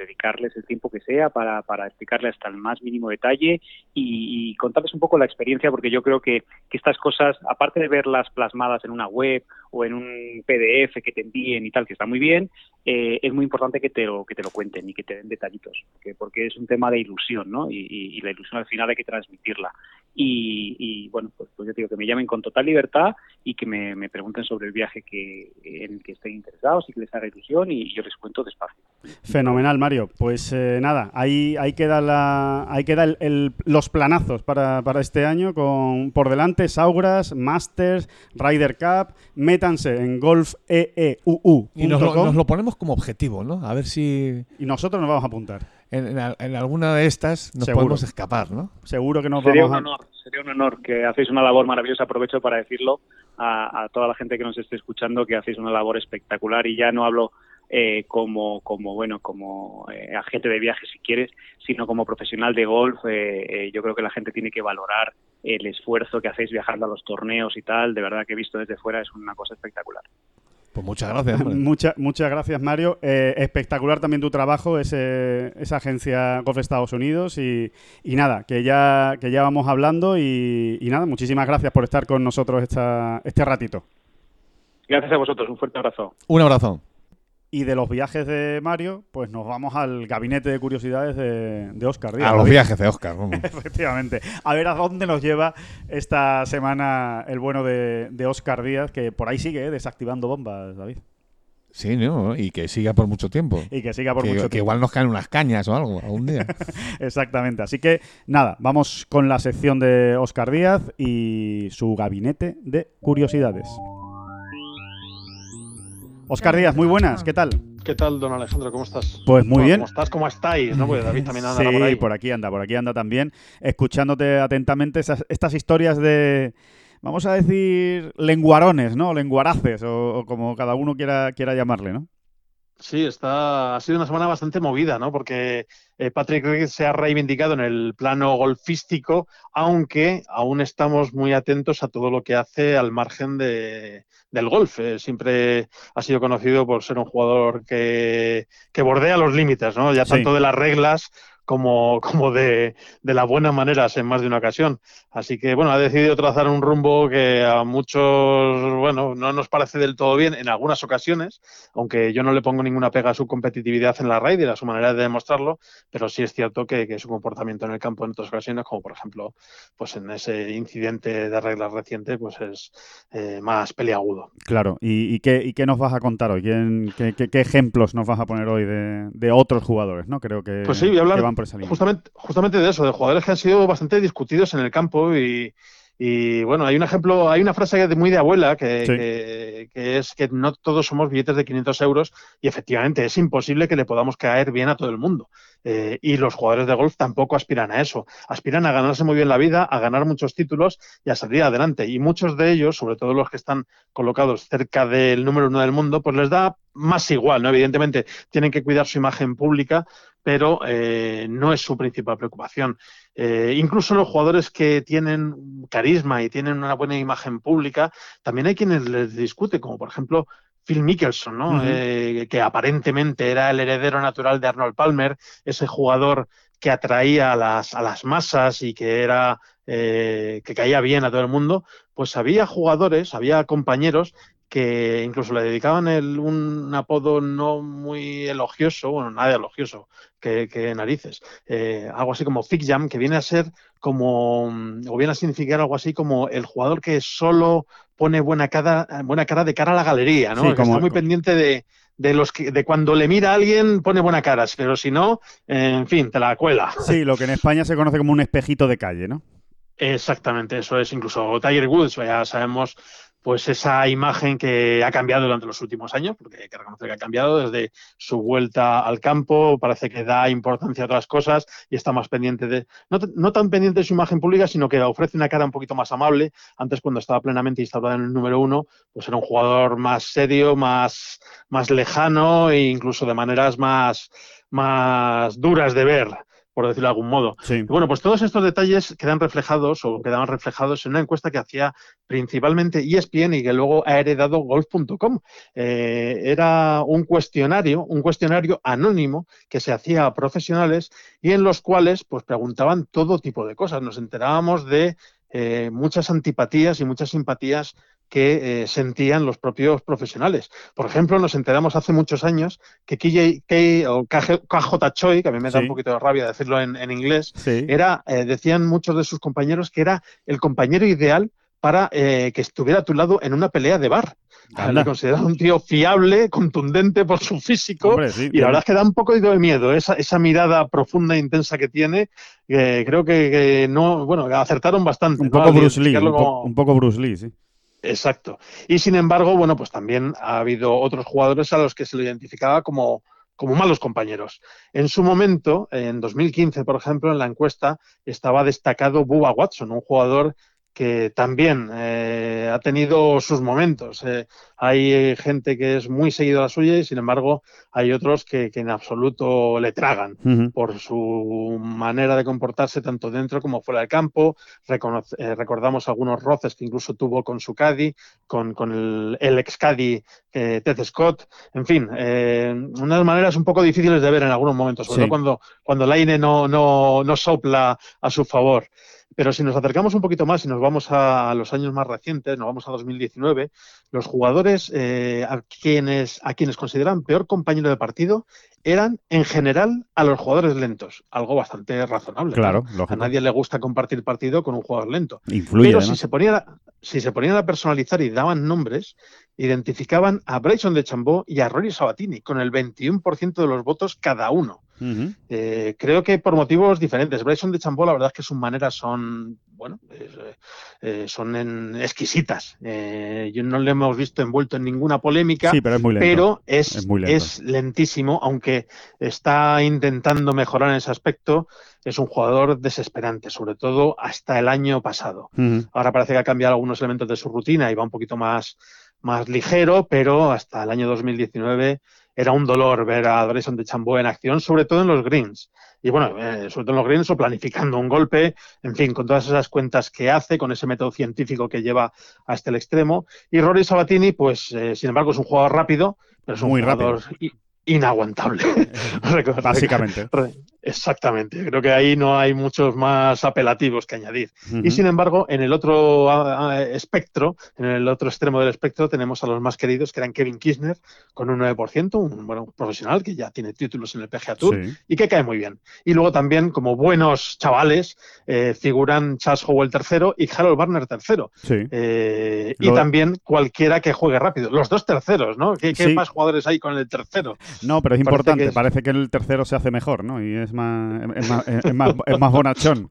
dedicarles el tiempo que sea para, para explicarles hasta el más mínimo detalle y, contarles un poco la experiencia porque yo creo que, que estas cosas, aparte de verlas plasmadas en una web o en un PDF que te envíen y tal, que está muy bien, eh, es muy importante que te, lo, que te lo cuenten y que te den detallitos, porque, porque es un tema de ilusión, ¿no? Y- y la ilusión al final hay que transmitirla. Y, y, bueno, pues, pues yo te digo que me llamen con total libertad y que me, me pregunten sobre el viaje que, en el que estén interesados y que les haga ilusión y yo les cuento despacio. Fenomenal, Mario. Pues eh, nada, ahí, ahí queda, la, ahí queda el- el- los planazos para, para este año con por delante Sauras, Masters, Ryder Cup. Métanse en golfeeu.com Y nos lo, nos lo ponemos como objetivo, ¿no? A ver si y nosotros nos vamos a apuntar. En, en al- en alguna de estas nos Seguro. podemos escapar, ¿no? Seguro que nos Sería un a... honor, sería un honor que hacéis una labor maravillosa. Aprovecho para decirlo a, a toda la gente que nos esté escuchando que hacéis una labor espectacular y ya no hablo eh, como, como bueno, como eh, agente de viajes si quieres, sino como profesional de golf. eh, eh, yo creo que la gente tiene que valorar el esfuerzo que hacéis viajando a los torneos y tal. De verdad que visto desde fuera es una cosa espectacular. Pues muchas gracias. Mucha- muchas gracias, Mario. Eh, espectacular también tu trabajo, ese, esa agencia Golf Estados Unidos. Y, y nada, que ya, que ya vamos hablando. Y, y nada, muchísimas gracias por estar con nosotros esta, este ratito. Gracias a vosotros, un fuerte abrazo. Un abrazo. Y de los viajes de Mario, pues nos vamos al gabinete de curiosidades de, de Oscar Díaz. A los viajes de Oscar. vamos. Efectivamente. A ver a dónde nos lleva esta semana el bueno de, de Oscar Díaz, que por ahí sigue ¿eh? desactivando bombas, David. Sí, ¿no? Y que siga por mucho tiempo. Y que siga por que, mucho que tiempo. igual nos caen unas cañas o algo algún día. Exactamente. Así que nada, vamos con la sección de Oscar Díaz y su gabinete de curiosidades. Oscar Díaz, muy buenas, ¿qué tal? ¿Qué ¿Qué tal, don Alejandro? ¿Cómo estás? Pues muy Bueno, bien. ¿Cómo estás? ¿Cómo estáis? ¿no? Porque David también anda sí, por ahí. por aquí anda, por aquí anda también, escuchándote atentamente esas- estas historias de, vamos a decir, lenguarones, ¿no? Lenguaraces, o, o como cada uno quiera, quiera llamarle, ¿no? Sí, está, ha sido una semana bastante movida, ¿no? Porque eh, Patrick Reed se ha reivindicado en el plano golfístico, aunque aún estamos muy atentos a todo lo que hace al margen de, del golf. Eh, siempre ha sido conocido por ser un jugador que, que bordea los límites, ¿no? Ya Sí. tanto de las reglas como, como de, de las buenas maneras en más de una ocasión. Así que, bueno, ha decidido trazar un rumbo que a muchos, bueno, no nos parece del todo bien en algunas ocasiones, aunque yo no le pongo ninguna pega a su competitividad en la raid y a su manera de demostrarlo, pero sí es cierto que, que su comportamiento en el campo en otras ocasiones, como por ejemplo, pues en ese incidente de reglas reciente, pues es eh, más peliagudo. Claro, ¿y, y qué, y qué nos vas a contar hoy? ¿Quién- qué, qué- qué ejemplos nos vas a poner hoy de, de otros jugadores, no? Creo que, Pues sí, voy a hablar que van justamente, justamente de eso, de jugadores que han sido bastante discutidos en el campo y, y, bueno, hay un ejemplo, hay una frase muy de abuela que, Sí. que- que es que no todos somos billetes de 500 euros y efectivamente es imposible que le podamos caer bien a todo el mundo. Eh, y los jugadores de golf tampoco aspiran a eso. Aspiran a ganarse muy bien la vida, a ganar muchos títulos y a salir adelante. Y muchos de ellos, sobre todo los que están colocados cerca del número uno del mundo, pues les da más igual, ¿no? Evidentemente tienen que cuidar su imagen pública, pero eh, no es su principal preocupación. Eh, incluso los jugadores que tienen carisma y tienen una buena imagen pública, también hay quienes les discute, como por ejemplo Phil Mickelson, ¿no? Eh, que aparentemente era el heredero natural de Arnold Palmer, ese jugador que atraía a las, a las masas y que era eh, que caía bien a todo el mundo, pues había jugadores, había compañeros que incluso le dedicaban el- un apodo no muy elogioso, bueno, nada elogioso, que, que narices, eh, algo así como Fig Jam, que viene a ser como, mm, o viene a significar algo así como el jugador que solo pone buena cara, buena cara de cara a la galería, ¿no? Sí, que como- está muy pendiente de, de los que, de cuando le mira a alguien pone buena cara, pero si no, eh, en fin, te la cuela. Sí, lo que en España se conoce como un espejito de calle, ¿no? Exactamente, eso es. Incluso Tiger Woods, ya sabemos, pues esa imagen que ha cambiado durante los últimos años, porque hay que reconocer que ha cambiado desde su vuelta al campo, parece que da importancia a otras cosas y está más pendiente de, no, tan pendiente de su imagen pública, sino que ofrece una cara un poquito más amable. Antes, cuando estaba plenamente instaurado en el número uno, pues era un jugador más serio, más, más lejano e incluso de maneras más, más duras de ver, por decirlo de algún modo. Sí. Y bueno, pues todos estos detalles quedan reflejados o quedaban reflejados en una encuesta que hacía principalmente ESPN y que luego ha heredado golf.com. Eh, era un cuestionario, un cuestionario anónimo que se hacía a profesionales y en los cuales pues preguntaban todo tipo de cosas. Nos enterábamos de eh, muchas antipatías y muchas simpatías que eh, sentían los propios profesionales. Por ejemplo, nos enteramos hace muchos años que KJ o KJ Choi, que a mí me da Sí. un poquito de rabia decirlo en, en inglés, Sí. era, eh, decían muchos de sus compañeros que era el compañero ideal para eh, que estuviera a tu lado en una pelea de bar. Le consideraba un tío fiable, contundente por su físico. Hombre, sí, y la verdad es que da un poco de miedo esa, esa mirada profunda e intensa que tiene. creo que, que no, bueno, acertaron bastante. un poco Bruce Lee, un, identificarlo po- como- un poco Bruce Lee, sí. Exacto. Y sin embargo, bueno, pues también ha habido otros jugadores a los que se lo identificaba como, como malos compañeros. En su momento, en 2015, por ejemplo, en la encuesta estaba destacado Bubba Watson, un jugador que también eh, ha tenido sus momentos. Eh, hay eh, gente que es muy seguido a la suya y, sin embargo, hay otros que, que en absoluto le tragan por su manera de comportarse tanto dentro como fuera del campo. Reconoce- eh, recordamos algunos roces que incluso tuvo con su caddy, con, con el, el ex caddy Ted Scott. En fin, unas maneras un poco difíciles de ver en algunos momentos, sobre Sí. todo cuando, cuando el aire no, no, no sopla a su favor. Pero si nos acercamos un poquito más y nos vamos a los años más recientes, nos vamos a 2019, los jugadores eh, a, quienes, a quienes consideran peor compañero de partido eran en general a los jugadores lentos, algo bastante razonable. Claro, A nadie le gusta compartir partido con un jugador lento. Influye, Pero si se, ponían a, si se ponían a personalizar y daban nombres, identificaban a Bryson de Chambó y a Rory Sabatini con el 21% de los votos cada uno. Eh, creo que por motivos diferentes. Bryson de Chambó, la verdad es que sus maneras son bueno, eh, eh, son en- exquisitas. Eh, yo no le hemos visto envuelto en ninguna polémica, Sí, pero es muy lento. pero es, Es muy lento. es lentísimo, aunque está intentando mejorar en ese aspecto. Es un jugador desesperante, sobre todo hasta el año pasado. Ahora parece que ha cambiado algunos elementos de su rutina y va un poquito más, más ligero, pero hasta el año 2019 era un dolor ver a Bryson de Chambó en acción, sobre todo en los greens. Y bueno, eh, sobre todo en los greens o planificando un golpe, en fin, con todas esas cuentas que hace, con ese método científico que lleva hasta el extremo. Y Rory Sabatini, pues, eh, sin embargo, es un jugador rápido, pero es un Muy jugador inaguantable. Básicamente. Exactamente. Creo que ahí no hay muchos más apelativos que añadir. Y sin embargo, en el otro ah, ah, espectro, en el otro extremo del espectro, tenemos a los más queridos, que eran Kevin Kirchner, con un 9%, un bueno, profesional que ya tiene títulos en el PGA Tour Sí. y que cae muy bien. Y luego también, como buenos chavales, eh, figuran Charles Howell tercero y Harold Barner tercero. Sí. Eh, Lo- Y también cualquiera que juegue rápido. Los dos terceros, ¿no? ¿Qué, qué Sí. más jugadores hay con el tercero? No, pero es Parece importante. que es- Parece que el tercero se hace mejor, ¿no? Y es más, es más, es más, es más bonachón.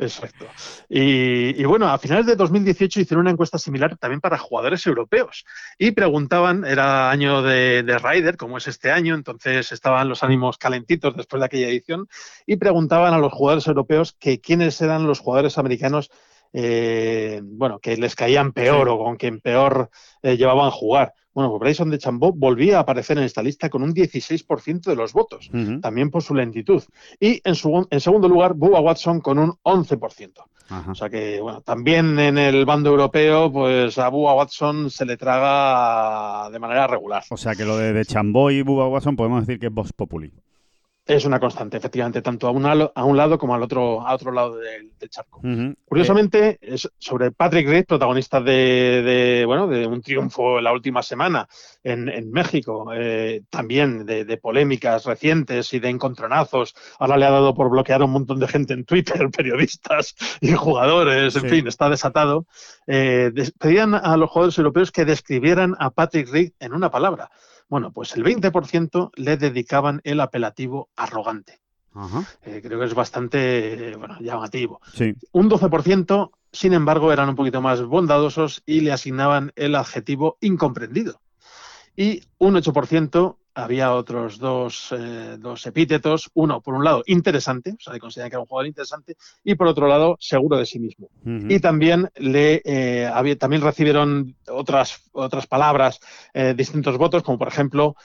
Exacto. Y, y bueno, a finales de 2018 hicieron una encuesta similar también para jugadores europeos y preguntaban, era año de, de Ryder, como es este año, entonces estaban los ánimos calentitos después de aquella edición, y preguntaban a los jugadores europeos que quiénes eran los jugadores americanos, eh, bueno, que les caían peor o con quien peor eh, llevaban a jugar. Bueno, pues Bryson de Chambó volvía a aparecer en esta lista con un 16% de los votos también por su lentitud. Y en, su, en segundo lugar, Bubba Watson con un 11%. Ajá. O sea que, bueno, también en el bando europeo, pues a Bubba Watson se le traga de manera regular. O sea que lo de, de Chambó y Bubba Watson podemos decir que es Vox Populi. Es una constante, efectivamente, tanto a un, alo- a un lado como al otro, a otro lado del, del charco. Ujú. Curiosamente, es sobre Patrick Reed, protagonista de, de, bueno, de un triunfo la última semana en, en México, eh, también de, de polémicas recientes y de encontronazos. Ahora le ha dado por bloquear a un montón de gente en Twitter, periodistas y jugadores, en Sí. fin, está desatado. Eh, pedían a los jugadores europeos que describieran a Patrick Reed en una palabra. Bueno, pues el 20% le dedicaban el apelativo arrogante. Ajá. Eh, creo que es bastante bueno, llamativo. Sí. Un 12%, sin embargo, eran un poquito más bondadosos y le asignaban el adjetivo incomprendido. Y un 8% había otros dos, eh, dos epítetos. Uno, por un lado, interesante, o sea, le consideran que era un jugador interesante, y por otro lado, seguro de sí mismo. Y también le eh, había, también recibieron otras, otras palabras, eh, distintos votos, como por ejemplo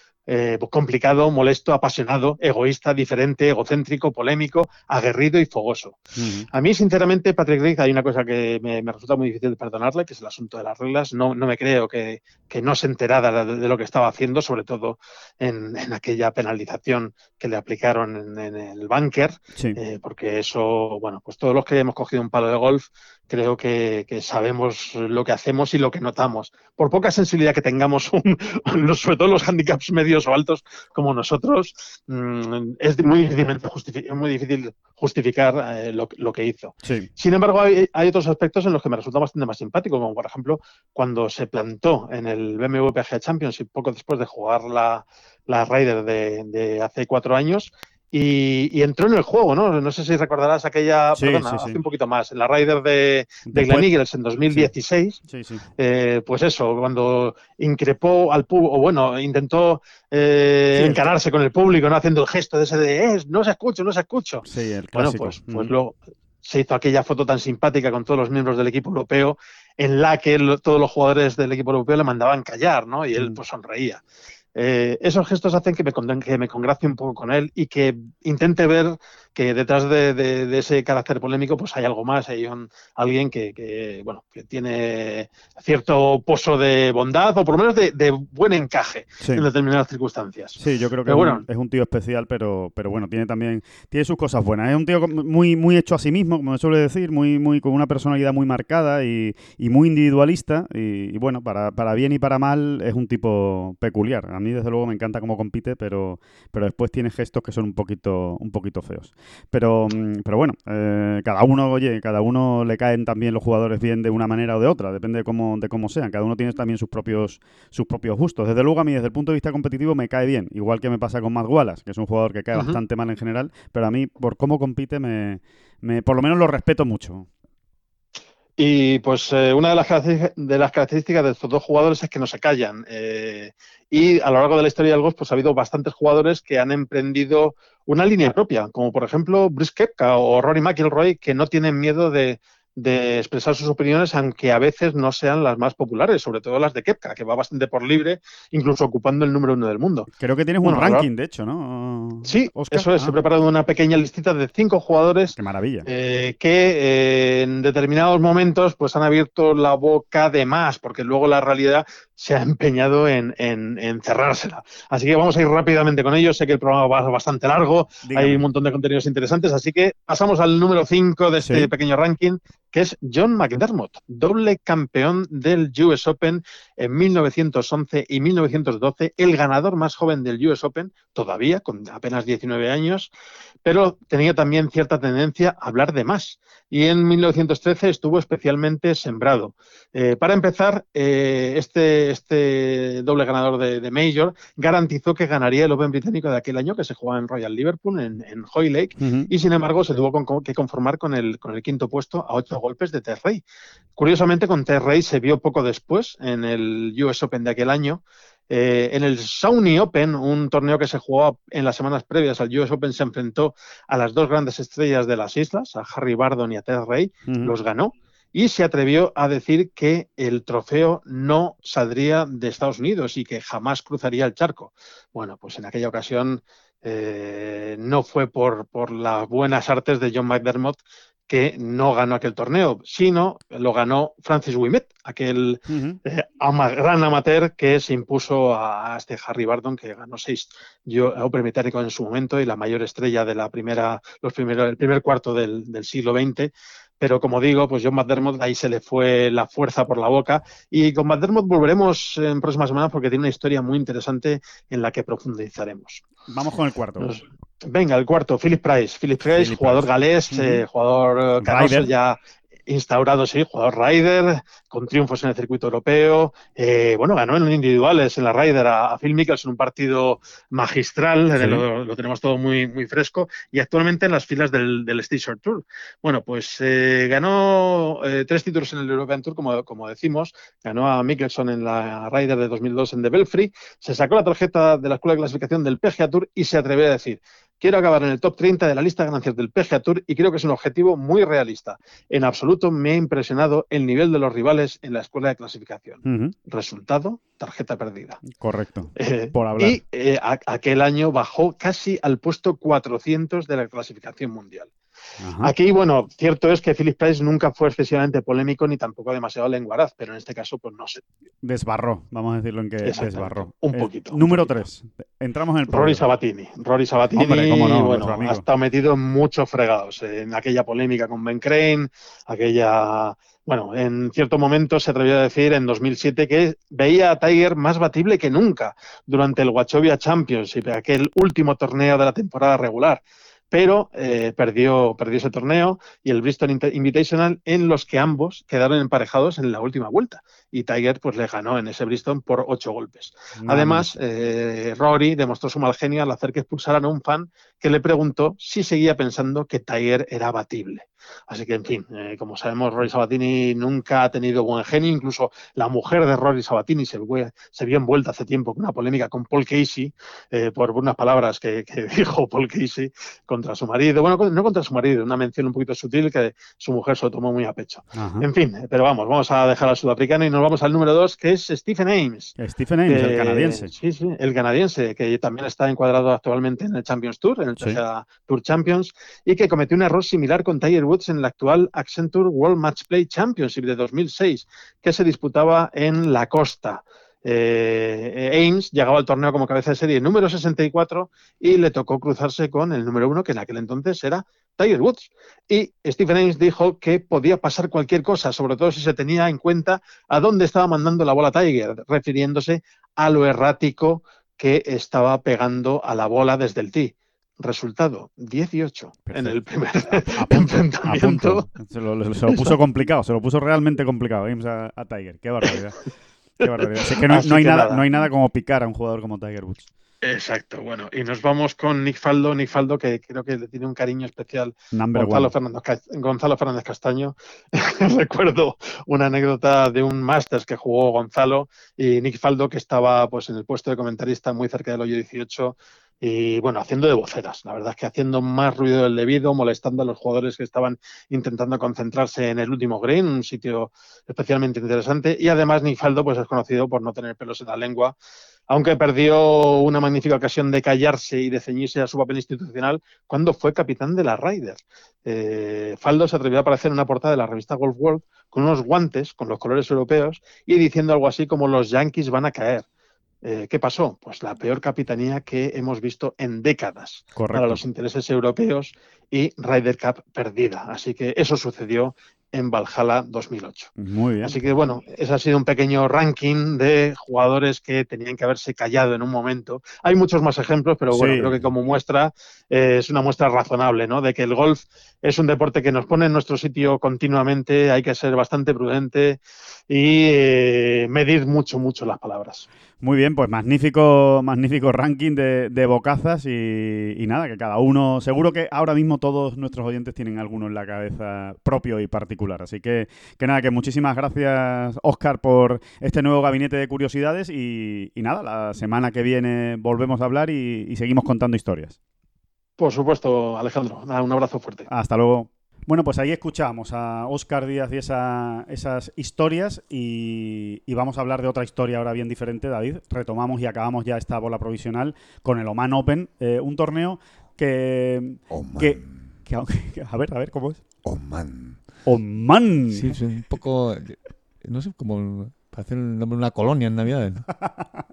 complicado, molesto, apasionado, egoísta, diferente, egocéntrico, polémico, aguerrido y fogoso. A mí, sinceramente, Patrick Reed, hay una cosa que me, me resulta muy difícil de perdonarle, que es el asunto de las reglas. No, no me creo que, que no se enterara de, de lo que estaba haciendo, sobre todo en, en aquella penalización que le aplicaron en, en el bunker, Sí. eh, porque eso, bueno, pues todos los que hemos cogido un palo de golf, creo que, que sabemos lo que hacemos y lo que notamos. Por poca sensibilidad que tengamos, un- los- sobre todo los handicaps medios o altos como nosotros, mm, es muy, difícil justificar eh, lo, lo que hizo. Sí. Sin embargo, hay, hay otros aspectos en los que me resulta bastante más simpático, como por ejemplo cuando se plantó en el BMW PGA Championship poco después de jugar la, la Ryder de, de hace cuatro años. Y, y entró en el juego, ¿no? No sé si recordarás aquella, Sí, perdona, sí, hace sí. un poquito más, la Ryder de, de Glen Eagles en 2016, Sí, sí. eh, pues eso, cuando increpó al público, o bueno, intentó eh, encararse con el público, ¿no? Haciendo el gesto de ese de, "Eh, no se escucho, no se escucho. Sí, el Bueno, clásico. pues, pues Ujú. luego se hizo aquella foto tan simpática con todos los miembros del equipo europeo en la que todos los jugadores del equipo europeo le mandaban callar, ¿no? Y él Mm. pues sonreía. Eh, esos gestos hacen que me, que me congracie un poco con él y que intente ver que detrás de, de- de ese carácter polémico pues hay algo más, hay un- alguien que, que, bueno, que tiene cierto pozo de bondad o por lo menos de, de buen encaje Sí. en determinadas circunstancias. Sí, yo creo que es, un, bueno. es un tío especial, pero, pero bueno, tiene también tiene sus cosas buenas. Es un tío muy, muy hecho a sí mismo, como se suele decir, muy, muy con una personalidad muy marcada y, y muy individualista. Y, y bueno, para, para bien y para mal es un tipo peculiar. A mí, desde luego, me encanta cómo compite, pero, pero después tiene gestos que son un poquito, un poquito feos. Pero, mm, pero bueno, eh, cada uno, oye, cada uno le caen también los jugadores bien de una manera o de otra, depende de cómo, de cómo sean. Cada uno tiene también sus propios, sus propios gustos. Desde luego, a mí, desde el punto de vista competitivo, me cae bien. Igual que me pasa con Matt Wallace, que es un jugador que cae bastante mal en general, pero a mí, por cómo compite, me, me, por lo menos lo respeto mucho. Y pues eh, una de las, de las características de estos dos jugadores es que no se callan. Eh, y a lo largo de la historia del golf, pues ha habido bastantes jugadores que han emprendido una línea propia, como por ejemplo Bruce Koepka o Rory McIlroy, que no tienen miedo de, de expresar sus opiniones, aunque a veces no sean las más populares, sobre todo las de Kepka, que va bastante por libre, incluso ocupando el número uno del mundo. Creo que tienes Bueno, un ahora- ranking, de hecho, ¿no? Sí, Óscar? eso es. Ah, He preparado una pequeña listita de cinco jugadores Qué maravilla. eh, que eh, en determinados momentos pues han abierto la boca de más, porque luego la realidad se ha empeñado en, en- en cerrársela. Así que vamos a ir rápidamente con ellos. Sé que el programa va bastante largo, Dígame. hay un montón de contenidos interesantes, así que pasamos al número 5 de este Sí. pequeño ranking, que es John McDermott, doble campeón del US Open en 1911 y 1912, el ganador más joven del US Open, todavía con apenas 19 años, pero tenía también cierta tendencia a hablar de más. Y en 1913 estuvo especialmente sembrado. Eh, para empezar, eh, este, este doble ganador de, de Major garantizó que ganaría el Open británico de aquel año que se jugaba en Royal Liverpool, en, en Hoylake, y sin embargo se tuvo con- que conformar con el, con el quinto puesto a ocho golpes de Terrey. Curiosamente, con Terrey se vio poco después en el US Open de aquel año. Eh, en el Shawnee Open, un torneo que se jugó en las semanas previas al US Open, se enfrentó a las dos grandes estrellas de las islas, a Harry Bardon y a Ted Ray, Ujú. los ganó y se atrevió a decir que el trofeo no saldría de Estados Unidos y que jamás cruzaría el charco. Bueno, pues en aquella ocasión eh, no fue por, por las buenas artes de John McDermott que no ganó aquel torneo, sino lo ganó Francis Wimet, aquel eh, ama- gran amateur que se impuso a, a este Harry Bardon, que ganó seis yo, Open británico en su momento y la mayor estrella de la primera, los primeros, el primer cuarto del, del siglo XX. Pero como digo, pues John McDermott ahí se le fue la fuerza por la boca. Y con McDermott volveremos en próximas semanas porque tiene una historia muy interesante en la que profundizaremos. Vamos con el cuarto. Nos- Venga, el cuarto, Philip Price. Philip Price, Philip jugador Price. galés, eh, jugador eh, canoso Rider. ya instaurado, sí, jugador Ryder, con triunfos en el circuito europeo. Eh, bueno, ganó en individuales en la Ryder a, a Phil Mickelson, un partido magistral, Sí. eh, lo, lo tenemos todo muy, muy fresco, y actualmente en las filas del, del Station Tour. Bueno, pues eh, ganó eh, tres títulos en el European Tour, como, como decimos, ganó a Mickelson en la Ryder de 2002 en The Belfry, se sacó la tarjeta de la escuela de clasificación del PGA Tour y se atrevió a decir, quiero acabar en el top 30 de la lista de ganancias del PGA Tour y creo que es un objetivo muy realista. En absoluto me ha impresionado el nivel de los rivales en la escuela de clasificación. Resultado, tarjeta perdida. Correcto. Eh, Por hablar. Y eh, aquel año bajó casi al puesto 400 de la clasificación mundial. Ajá. Aquí, bueno, cierto es que Philip Price nunca fue excesivamente polémico ni tampoco demasiado lenguaraz, pero en este caso, pues no sé. Desbarró, vamos a decirlo en que desbarró. Un Eh, poquito, un número poquito. 3. Entramos en el Rory. Sabatini. Rory Sabatini, Hombre, cómo no, bueno, ha estado metido en muchos fregados. En aquella polémica con Ben Crane, aquella. Bueno, en cierto momento se atrevió a decir en 2007 que veía a Tiger más batible que nunca durante el Wachovia Championship, aquel último torneo de la temporada regular. Pero eh, perdió, perdió ese torneo y el Bristol Invitational en los que ambos quedaron emparejados en la última vuelta. Y Tiger pues le ganó en ese Bristol por ocho golpes. Además, eh, Rory demostró su mal genio al hacer que expulsaran a un fan que le preguntó si seguía pensando que Tiger era batible. Así que, en fin, eh, como sabemos, Rory Sabatini nunca ha tenido buen genio. Incluso la mujer de Rory Sabatini se, se vio envuelta hace tiempo con una polémica con Paul Casey eh, por unas palabras que, que dijo Paul Casey contra su marido. Bueno, no contra su marido, una mención un poquito sutil que su mujer se lo tomó muy a pecho. Ajá. En fin, pero vamos, vamos a dejar al sudafricano y nos vamos al número dos, que es Stephen Ames. Stephen Ames, el que- canadiense. Sí, sí, el canadiense, que también está encuadrado actualmente en el Champions Tour, en el Sí. Tour Champions, y que cometió un error similar con Tiger Woods en el actual Accenture World Match Play Championship de 2006, que se disputaba en la costa. Eh, Ames llegaba al torneo como cabeza de serie número 64 y le tocó cruzarse con el número uno, que en aquel entonces era Tiger Woods. Y Stephen Ames dijo que podía pasar cualquier cosa, sobre todo si se tenía en cuenta a dónde estaba mandando la bola Tiger, refiriéndose a lo errático que estaba pegando a la bola desde el tee. Resultado, 18 en el primer A punto, a enfrentamiento. punto. Se lo, se lo puso complicado, se lo puso realmente complicado Ames a, a Tiger. Qué barbaridad. Qué barbaridad. Es que no, Así no hay que nada, nada. no hay nada como picar a un jugador como Tiger Woods. Exacto, bueno, y nos vamos con Nick Faldo, Nick Faldo que creo que le tiene un cariño especial Gonzalo. Fernández, Gonzalo Fernández Castaño. Recuerdo una anécdota de un Masters que jugó Gonzalo y Nick Faldo que estaba pues en el puesto de comentarista muy cerca del hoyo 18 y bueno, haciendo de voceras. La verdad es que haciendo más ruido del debido, molestando a los jugadores que estaban intentando concentrarse en el último green, un sitio especialmente interesante. Y además Nick Faldo pues es conocido por no tener pelos en la lengua aunque perdió una magnífica ocasión de callarse y de ceñirse a su papel institucional cuando fue capitán de la Ryder. Eh, Faldo se atrevió a aparecer en una portada de la revista Golf World con unos guantes con los colores europeos y diciendo algo así como los Yankees van a caer. Eh, ¿Qué pasó? Pues la peor capitanía que hemos visto en décadas para los intereses europeos y Ryder Cup perdida. Así que eso sucedió en Valhalla 2008. Muy bien. Así que bueno, ese ha sido un pequeño ranking de jugadores que tenían que haberse callado en un momento. Hay muchos más ejemplos, pero bueno, Sí. creo que como muestra eh, es una muestra razonable, ¿no? De que el golf es un deporte que nos pone en nuestro sitio continuamente, hay que ser bastante prudente y eh, medir mucho, mucho las palabras. Muy bien, pues magnífico, magnífico ranking de, de bocazas y, y nada, que cada uno, seguro que ahora mismo todos nuestros oyentes tienen alguno en la cabeza propio y particular. Así que, que nada, que muchísimas gracias Oscar por este nuevo gabinete de curiosidades y, y nada, la semana que viene volvemos a hablar y, y seguimos contando historias. Por supuesto, Alejandro, nada, un abrazo fuerte. Hasta luego. Bueno, pues ahí escuchamos a Óscar Díaz y esa- esas historias y, y vamos a hablar de otra historia ahora bien diferente, David. Retomamos y acabamos ya esta bola provisional con el Oman Open, eh, un torneo que, Oman. que, que- que- A ver, a ver, ¿cómo es? Oman. Oman. Sí, es un poco. No sé, como. Parece el nombre de una colonia en Navidades. ¿no?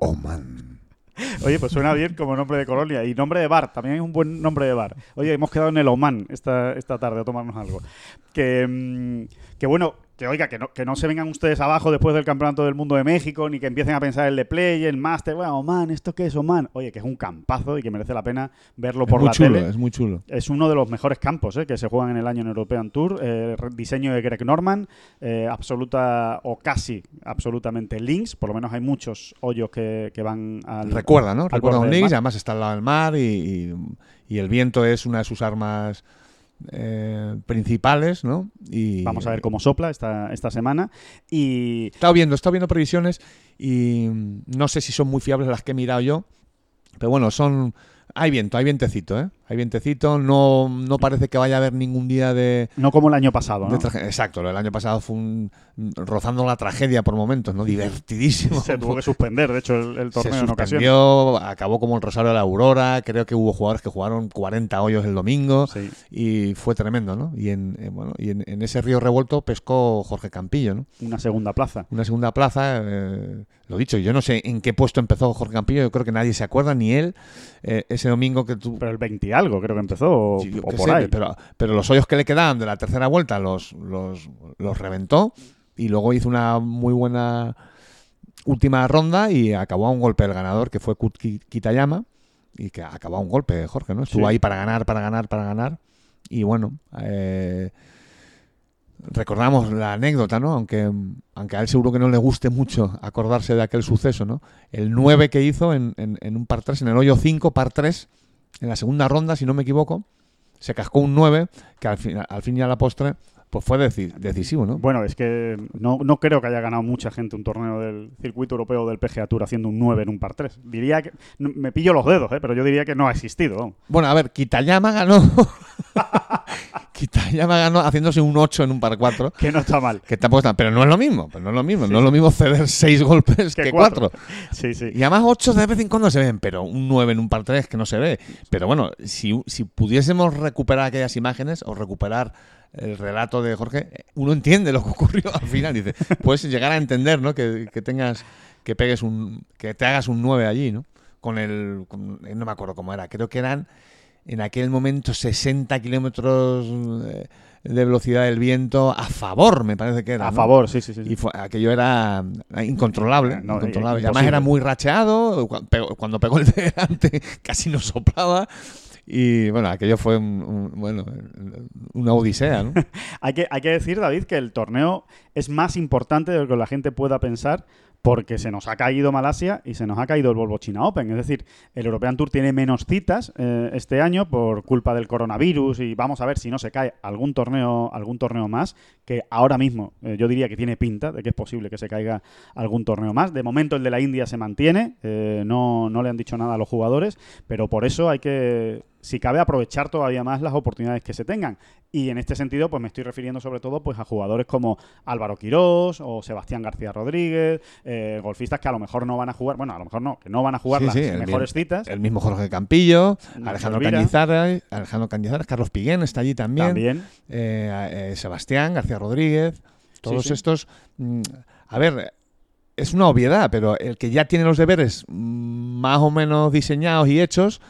Oman. Oye, pues suena bien como nombre de colonia. Y nombre de bar, también es un buen nombre de bar. Oye, hemos quedado en el Oman esta, esta tarde a tomarnos algo. Que, mm, que bueno, que oiga, que no, que no se vengan ustedes abajo después del Campeonato del Mundo de México, ni que empiecen a pensar el de Play, el Master. Bueno, Oman, ¿esto qué es Oman? Oye, que es un campazo y que merece la pena verlo Es por muy la chulo, tele. es muy chulo. Es uno de los mejores campos eh, que se juegan en el año en European Tour. Eh, diseño de Greg Norman, eh, absoluta o casi absolutamente links. Por lo menos hay muchos hoyos que, que van al. Recuerda, ¿no? al Recuerda un links, además está al lado del mar y, y- y el viento es una de sus armas eh, principales, ¿no? Y Vamos a ver cómo sopla esta, esta semana. Y He estado viendo, viendo previsiones y mm, no sé si son muy fiables las que he mirado yo, pero bueno, son hay viento, hay vientecito, ¿eh? Hay vientecito, no, no parece que vaya a haber ningún día de, no como el año pasado. Exacto, del año pasado fue un rozando la tragedia por momentos, ¿no? Divertidísimo. Se tuvo que suspender, de hecho, el, el Se torneo en suspendió, acabó como el Rosario de la Aurora, creo que hubo jugadores que jugaron 40 hoyos el domingo Sí. y fue tremendo, ¿no? Y en, eh, bueno, y en, en ese río revuelto pescó Jorge Campillo, ¿no? Una segunda plaza. una segunda plaza. eh, lo dicho, yo no sé en qué puesto empezó Jorge Campillo, yo creo que nadie se acuerda, ni él. eh, ese domingo que tú. Pero el 20 y algo, creo que empezó, o, Sí, o por sé, ahí. Pero, pero los hoyos que le quedaban de la tercera vuelta los, los, los reventó y luego hizo una muy buena última ronda y acabó a un golpe el ganador, que fue Kut Ki- Kitayama, y que acabó a un golpe, Jorge, ¿no? Estuvo Sí. ahí para ganar, para ganar, para ganar. Y bueno, eh, recordamos la anécdota, ¿no? Aunque, aunque a él seguro que no le guste mucho acordarse de aquel suceso, ¿no? El 9 que hizo en, en- en un par 3, en el hoyo 5, par 3, en la segunda ronda, si no me equivoco, se cascó un 9, que al fin, al fin y a la postre, pues fue deci- decisivo, ¿no? Bueno, es que no, no creo que haya ganado mucha gente un torneo del circuito europeo del PGA Tour haciendo un 9 en un par 3. Diría que. no- Me pillo los dedos, ¿eh? pero yo diría que no ha existido. Bueno, a ver, Kitayama ganó. Kitayama ganó haciéndose un 8 en un par 4. Que no está mal. Que tampoco está, pero no es lo mismo, pero no es lo mismo, no es lo mismo ceder 6 golpes Que que cuatro. 4. Sí, sí. Y además 8 de vez en cuando se ven, pero un 9 en un par 3 que no se ve. Pero bueno, si, si pudiésemos recuperar aquellas imágenes o recuperar el relato de Jorge, uno entiende lo que ocurrió al final. Dice, puedes llegar a entender, ¿no? Que, que tengas, que pegues un, que te hagas un 9 allí, ¿no? Con el, con- eh, no me acuerdo cómo era, creo que eran en aquel momento 60 kilómetros eh, de velocidad del viento a favor, me parece que era. A ¿no? favor, sí, sí, sí. Y fue- aquello era incontrolable. No, incontrolable. eh, Y además era muy racheado. Cuando pegó el de delante casi no soplaba. Y bueno, aquello fue un, bueno, una odisea, ¿no? Hay que, hay que decir, David, que el torneo es más importante de lo que la gente pueda pensar porque se nos ha caído Malasia y se nos ha caído el Volvo China Open. Es decir, el European Tour tiene menos citas eh, este año por culpa del coronavirus y vamos a ver si no se cae algún torneo, algún torneo más, que ahora mismo eh, yo diría que tiene pinta de que es posible que se caiga algún torneo más. De momento el de la India se mantiene, eh, no, no le han dicho nada a los jugadores, pero por eso hay que, si cabe, aprovechar todavía más las oportunidades que se tengan. Y en este sentido, pues me estoy refiriendo sobre todo pues, a jugadores como Álvaro Quirós o Sebastián García Rodríguez, eh, golfistas que a lo mejor no van a jugar, bueno, a lo mejor no, que no van a jugar Sí, las sí, mejores bien- citas. El mismo Jorge Campillo, Nacho Alejandro Elvira. Cañizares, Alejandro Cañizares, Carlos Piguén está allí también. También. eh, eh, Sebastián García Rodríguez, todos sí. estos. mm, a ver, es una obviedad, pero el que ya tiene los deberes mm, más o menos diseñados y hechos,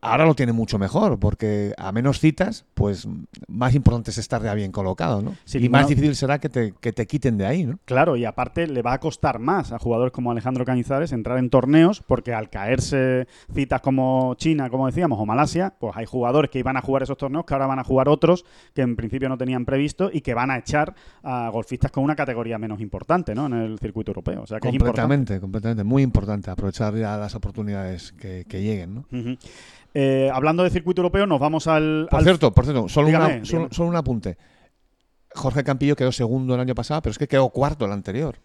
ahora lo tiene mucho mejor, porque a menos citas, pues mm, más importante es estar ya bien colocado, ¿no? Sí, y más no- difícil será que te, que te quiten de ahí, ¿no? Claro, y aparte le va a costar más a jugadores como Alejandro Cañizares entrar en torneos, porque al caerse citas como China, como decíamos, o Malasia, pues hay jugadores que iban a jugar esos torneos que ahora van a jugar otros que en principio no tenían previsto y que van a echar a golfistas con una categoría menos importante ¿no? en el circuito europeo. O sea que es importante. Completamente, completamente. Muy importante aprovechar ya las oportunidades que, que lleguen, ¿no? Eh, hablando de circuito europeo, nos vamos al. Por al- cierto, por cierto, solo, Dígame, una- solo, un apunte. Jorge Campillo quedó segundo el año pasado, pero es que quedó cuarto el anterior.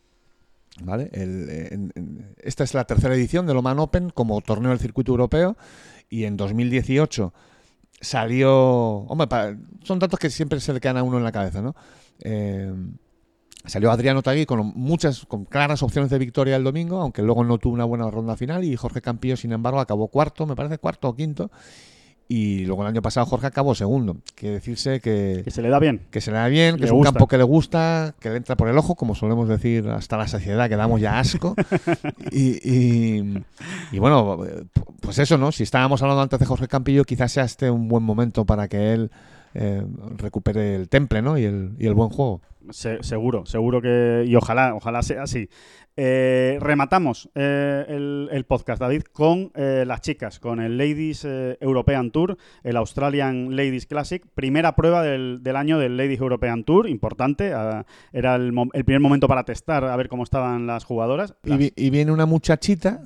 ¿Vale? El- en- en- esta es la tercera edición del Oman Open como torneo del circuito europeo y en 2018 salió... Hombre, son datos que siempre se le quedan a uno en la cabeza, ¿no? Eh, salió Adriano Tagui con muchas, con claras opciones de victoria el domingo, aunque luego no tuvo una buena ronda final y Jorge Campillo, sin embargo, acabó cuarto, me parece cuarto o quinto. Y luego el año pasado Jorge acabó segundo. Quiere decirse que, que se le da bien. que se le da bien, que Le es un gusta. campo que le gusta, que le entra por el ojo, como solemos decir hasta la saciedad, que damos ya asco. y, y- y bueno, pues eso, ¿no? Si estábamos hablando antes de Jorge Campillo, quizás sea este un buen momento para que él eh, recupere el temple, ¿no? Y el, y el buen juego. Se- seguro, seguro que. Y ojalá, ojalá sea así. Eh, rematamos eh, el, el podcast, David, con eh, las chicas, con el Ladies eh, European Tour, el Australian Ladies Classic, primera prueba del, del año del Ladies European Tour, importante. ah, era el, el primer momento para testar a ver cómo estaban las jugadoras. Y, Las- vi- y viene una muchachita,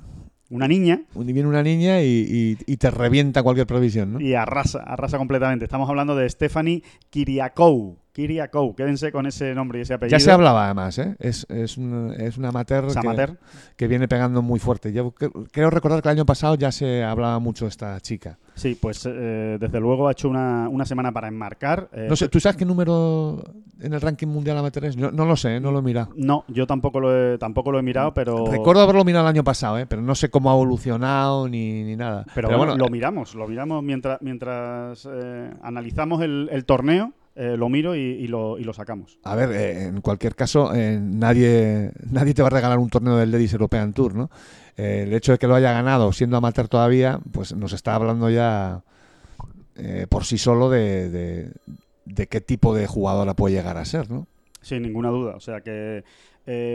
una niña y viene una niña y, y- y te revienta cualquier previsión, ¿no? y arrasa, arrasa completamente. Estamos hablando de Stephanie Kiriakou. Kiriakou, quédense con ese nombre y ese apellido. Ya se hablaba además, ¿eh? Es, es, un, es una amateur, Es que- amateur. Que, viene pegando muy fuerte. Yo cre- creo recordar que el año pasado ya se hablaba mucho de esta chica. Sí, pues eh, desde luego ha hecho una, una semana para enmarcar. eh, No sé, ¿tú sabes qué número en el ranking mundial amateur es? No, no lo sé, ¿eh? no lo he mirado. No, yo tampoco lo he, tampoco lo he mirado, pero. Recuerdo haberlo mirado el año pasado, ¿eh? pero no sé cómo ha evolucionado ni, ni nada. Pero, bueno, lo miramos, lo miramos mientras, mientras analizamos el, el torneo, eh, lo miro y, y lo, y lo sacamos. A ver, eh, en cualquier caso, eh, nadie, nadie te va a regalar un torneo del Ladies European Tour, ¿no? El hecho de que lo haya ganado siendo amateur todavía, pues nos está hablando ya por sí solo de, de- de qué tipo de jugadora puede llegar a ser, ¿no? Sin ninguna duda. O sea que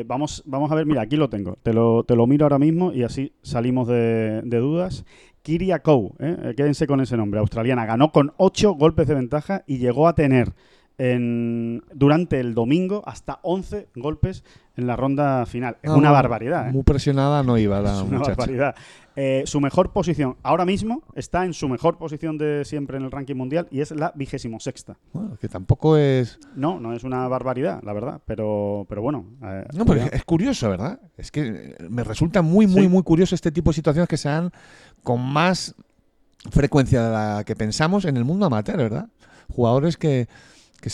vamos, vamos a ver, mira, aquí lo tengo. Te lo, te lo miro ahora mismo y así salimos de, de dudas. Kiria Kou, ¿eh? Eh, quédense con ese nombre, australiana. Ganó con 8 golpes de ventaja y llegó a tener en, durante el domingo hasta 11 golpes en la ronda final. Es No, una barbaridad. ¿eh? Muy presionada no iba la Es una muchacha. barbaridad. Eh, su mejor posición ahora mismo está en su mejor posición de siempre en el ranking mundial y es la vigésimo sexta. Bueno, que tampoco es... No, no es una barbaridad, la verdad, pero, pero bueno. eh, No, pero es curioso, ¿verdad? Es que me resulta muy, muy, Sí. muy curioso este tipo de situaciones que se dan con más frecuencia de la que pensamos en el mundo amateur, ¿verdad? Jugadores que, que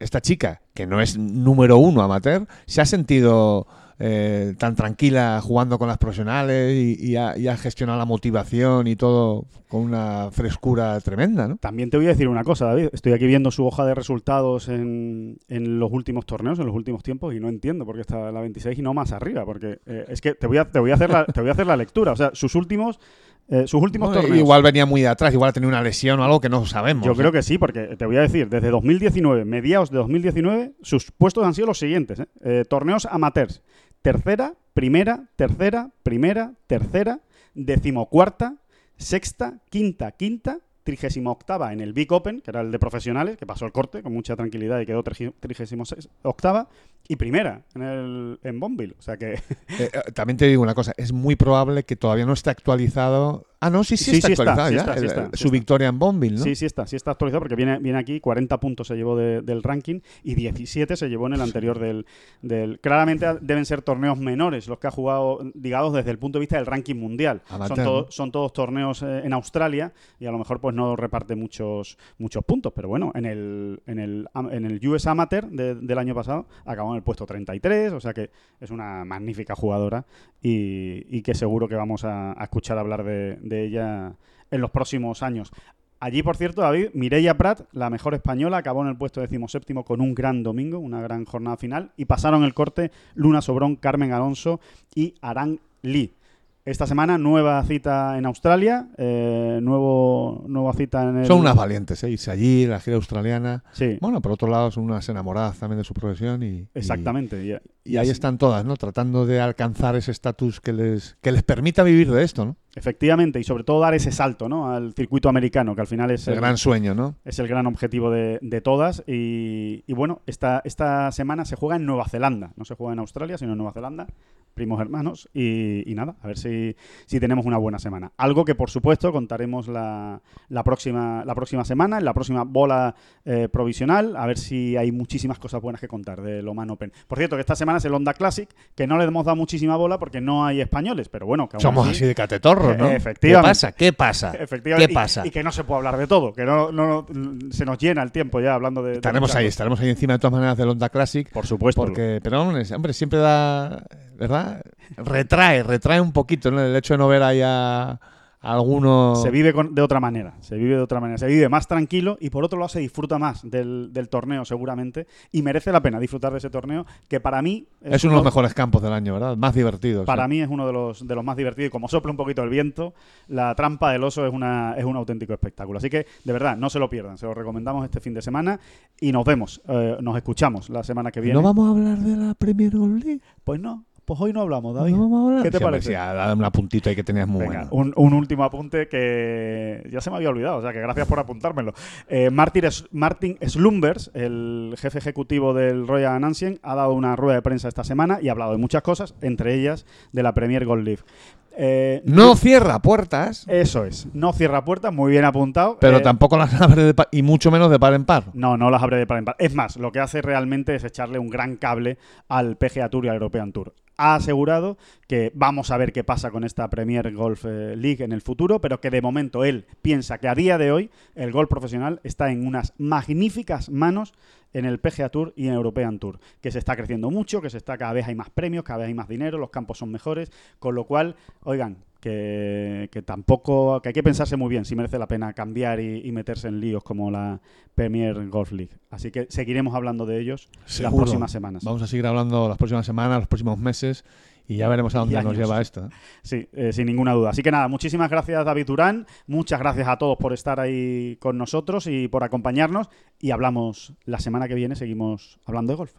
esta chica, que no es número uno amateur, se ha sentido eh, tan tranquila jugando con las profesionales y, y ha, y ha gestionado la motivación y todo con una frescura tremenda, ¿no? También te voy a decir una cosa, David. Estoy aquí viendo su hoja de resultados en, en los últimos torneos, en los últimos tiempos, y no entiendo por qué está la 26 y no más arriba. Porque eh, es que te voy, a, te, voy a hacer la, te voy a hacer la lectura. O sea, sus últimos, eh, sus últimos torneos. Igual venía muy de atrás, igual ha tenido una lesión o algo que no sabemos. Yo creo que sí, porque te voy a decir, desde 2019, mediados de 2019, sus puestos han sido los siguientes. ¿eh? Eh, torneos amateurs. Tercera, primera, tercera, primera, tercera, decimocuarta, sexta, quinta, quinta, trigésima octava en el Big Open, que era el de profesionales, que pasó el corte con mucha tranquilidad y quedó trigésima octava, y primera en, el, en Bonville. O sea que... Eh, eh, también te digo una cosa, es muy probable que todavía no esté actualizado Ah, no, sí, sí, está actualizado ya. su victoria en Bonville, ¿no? Sí, sí está, sí está actualizado porque viene, viene aquí, 40 puntos se llevó del ranking y 17 se llevó en el anterior del, del... Claramente deben ser torneos menores los que ha jugado, digamos, desde el punto de vista del ranking mundial. son, son todos torneos eh, en Australia y a lo mejor pues no reparte muchos, muchos puntos, pero bueno, en el, en el, en el US Amateur del año pasado acabó en el puesto 33, o sea que es una magnífica jugadora y, que seguro que vamos a, escuchar hablar de ella en los próximos años. Allí, por cierto, David, Mireia Prat, la mejor española, acabó en el puesto decimoséptimo con un gran domingo, una gran jornada final, y pasaron el corte Luna Sobrón, Carmen Alonso y Arán Lee. Esta semana nueva cita en Australia, eh, nuevo, nueva cita en el... Son unas valientes, ¿eh? Irse allí, la gira australiana. Sí. Bueno, por otro lado son unas enamoradas también de su profesión y... Exactamente. Y, ahí están todas, ¿no? Tratando de alcanzar ese estatus que les, que les permita vivir de esto, ¿no? Efectivamente, y sobre todo dar ese salto ¿no? al circuito americano, que al final es el, gran sueño, ¿no? Es el gran objetivo de, todas. Y, bueno, esta, esta semana se juega en Nueva Zelanda, no se juega en Australia, sino en Nueva Zelanda, primos hermanos. Y, nada, a ver si, si, tenemos una buena semana. Algo que por supuesto contaremos la, la próxima, la próxima semana, en la próxima bola eh, provisional, a ver si hay muchísimas cosas buenas que contar de Oman Open. Por cierto, que esta semana es el Honda Classic, que no le hemos dado muchísima bola porque no hay españoles, pero bueno, que Somos así de catetorro. Efectivamente. ¿Qué pasa? ¿Qué pasa? Efectivamente. ¿Qué pasa? Y, que no se puede hablar de todo, que no, no, se nos llena el tiempo ya hablando de. Estaremos ahí, estaremos ahí encima de todas maneras del Honda Classic. Por supuesto. Porque, pero hombre, siempre da, ¿verdad? Retrae, retrae un poquito ¿no? el hecho de no ver ahí a alguno... Se vive de otra manera, se vive de otra manera, se vive más tranquilo y por otro lado se disfruta más del, torneo seguramente y merece la pena disfrutar de ese torneo que para mí... Es, uno de los mejores campos del año, ¿verdad? Más divertidos. Para mí es uno de los, de los más divertidos y como sopla un poquito el viento, la trampa del oso es, una, es un auténtico espectáculo. Así que de verdad, no se lo pierdan, se lo recomendamos este fin de semana y nos vemos, eh, nos escuchamos la semana que viene. ¿No vamos a hablar de la Premier League? Pues no, pues hoy no hablamos, David. ¿Qué te parece? Sí, dame un apuntito ahí que tenías muy bueno. Un, un, último apunte que ya se me había olvidado, o sea que gracias por apuntármelo. Eh, Martin, Martin Slumbers, el jefe ejecutivo del Royal Ancien, ha dado una rueda de prensa esta semana y ha hablado de muchas cosas, entre ellas de la Premier Gold League. Eh, no cierra puertas. Eso es, no cierra puertas, muy bien apuntado. Pero eh, tampoco las abre de par, y mucho menos de par en par. No, no las abre de par en par. Es más, lo que hace realmente es echarle un gran cable al PGA Tour y al European Tour ha asegurado que vamos a ver qué pasa con esta Premier Golf eh, League en el futuro, pero que de momento él piensa que a día de hoy el golf profesional está en unas magníficas manos en el PGA Tour y en European Tour, que se está creciendo mucho, que se está cada vez hay más premios, cada vez hay más dinero, los campos son mejores, con lo cual, oigan, que, tampoco, que hay que pensarse muy bien si merece la pena cambiar y, meterse en líos como la Premier Golf League. Así que seguiremos hablando de ellos las próximas semanas. Vamos a seguir hablando las próximas semanas, los próximos meses. Y ya veremos a dónde nos lleva esto. Sí, eh, sin ninguna duda. Así que nada, muchísimas gracias David Durán, muchas gracias a todos por estar ahí con nosotros y por acompañarnos. Y hablamos la semana que viene, seguimos hablando de golf.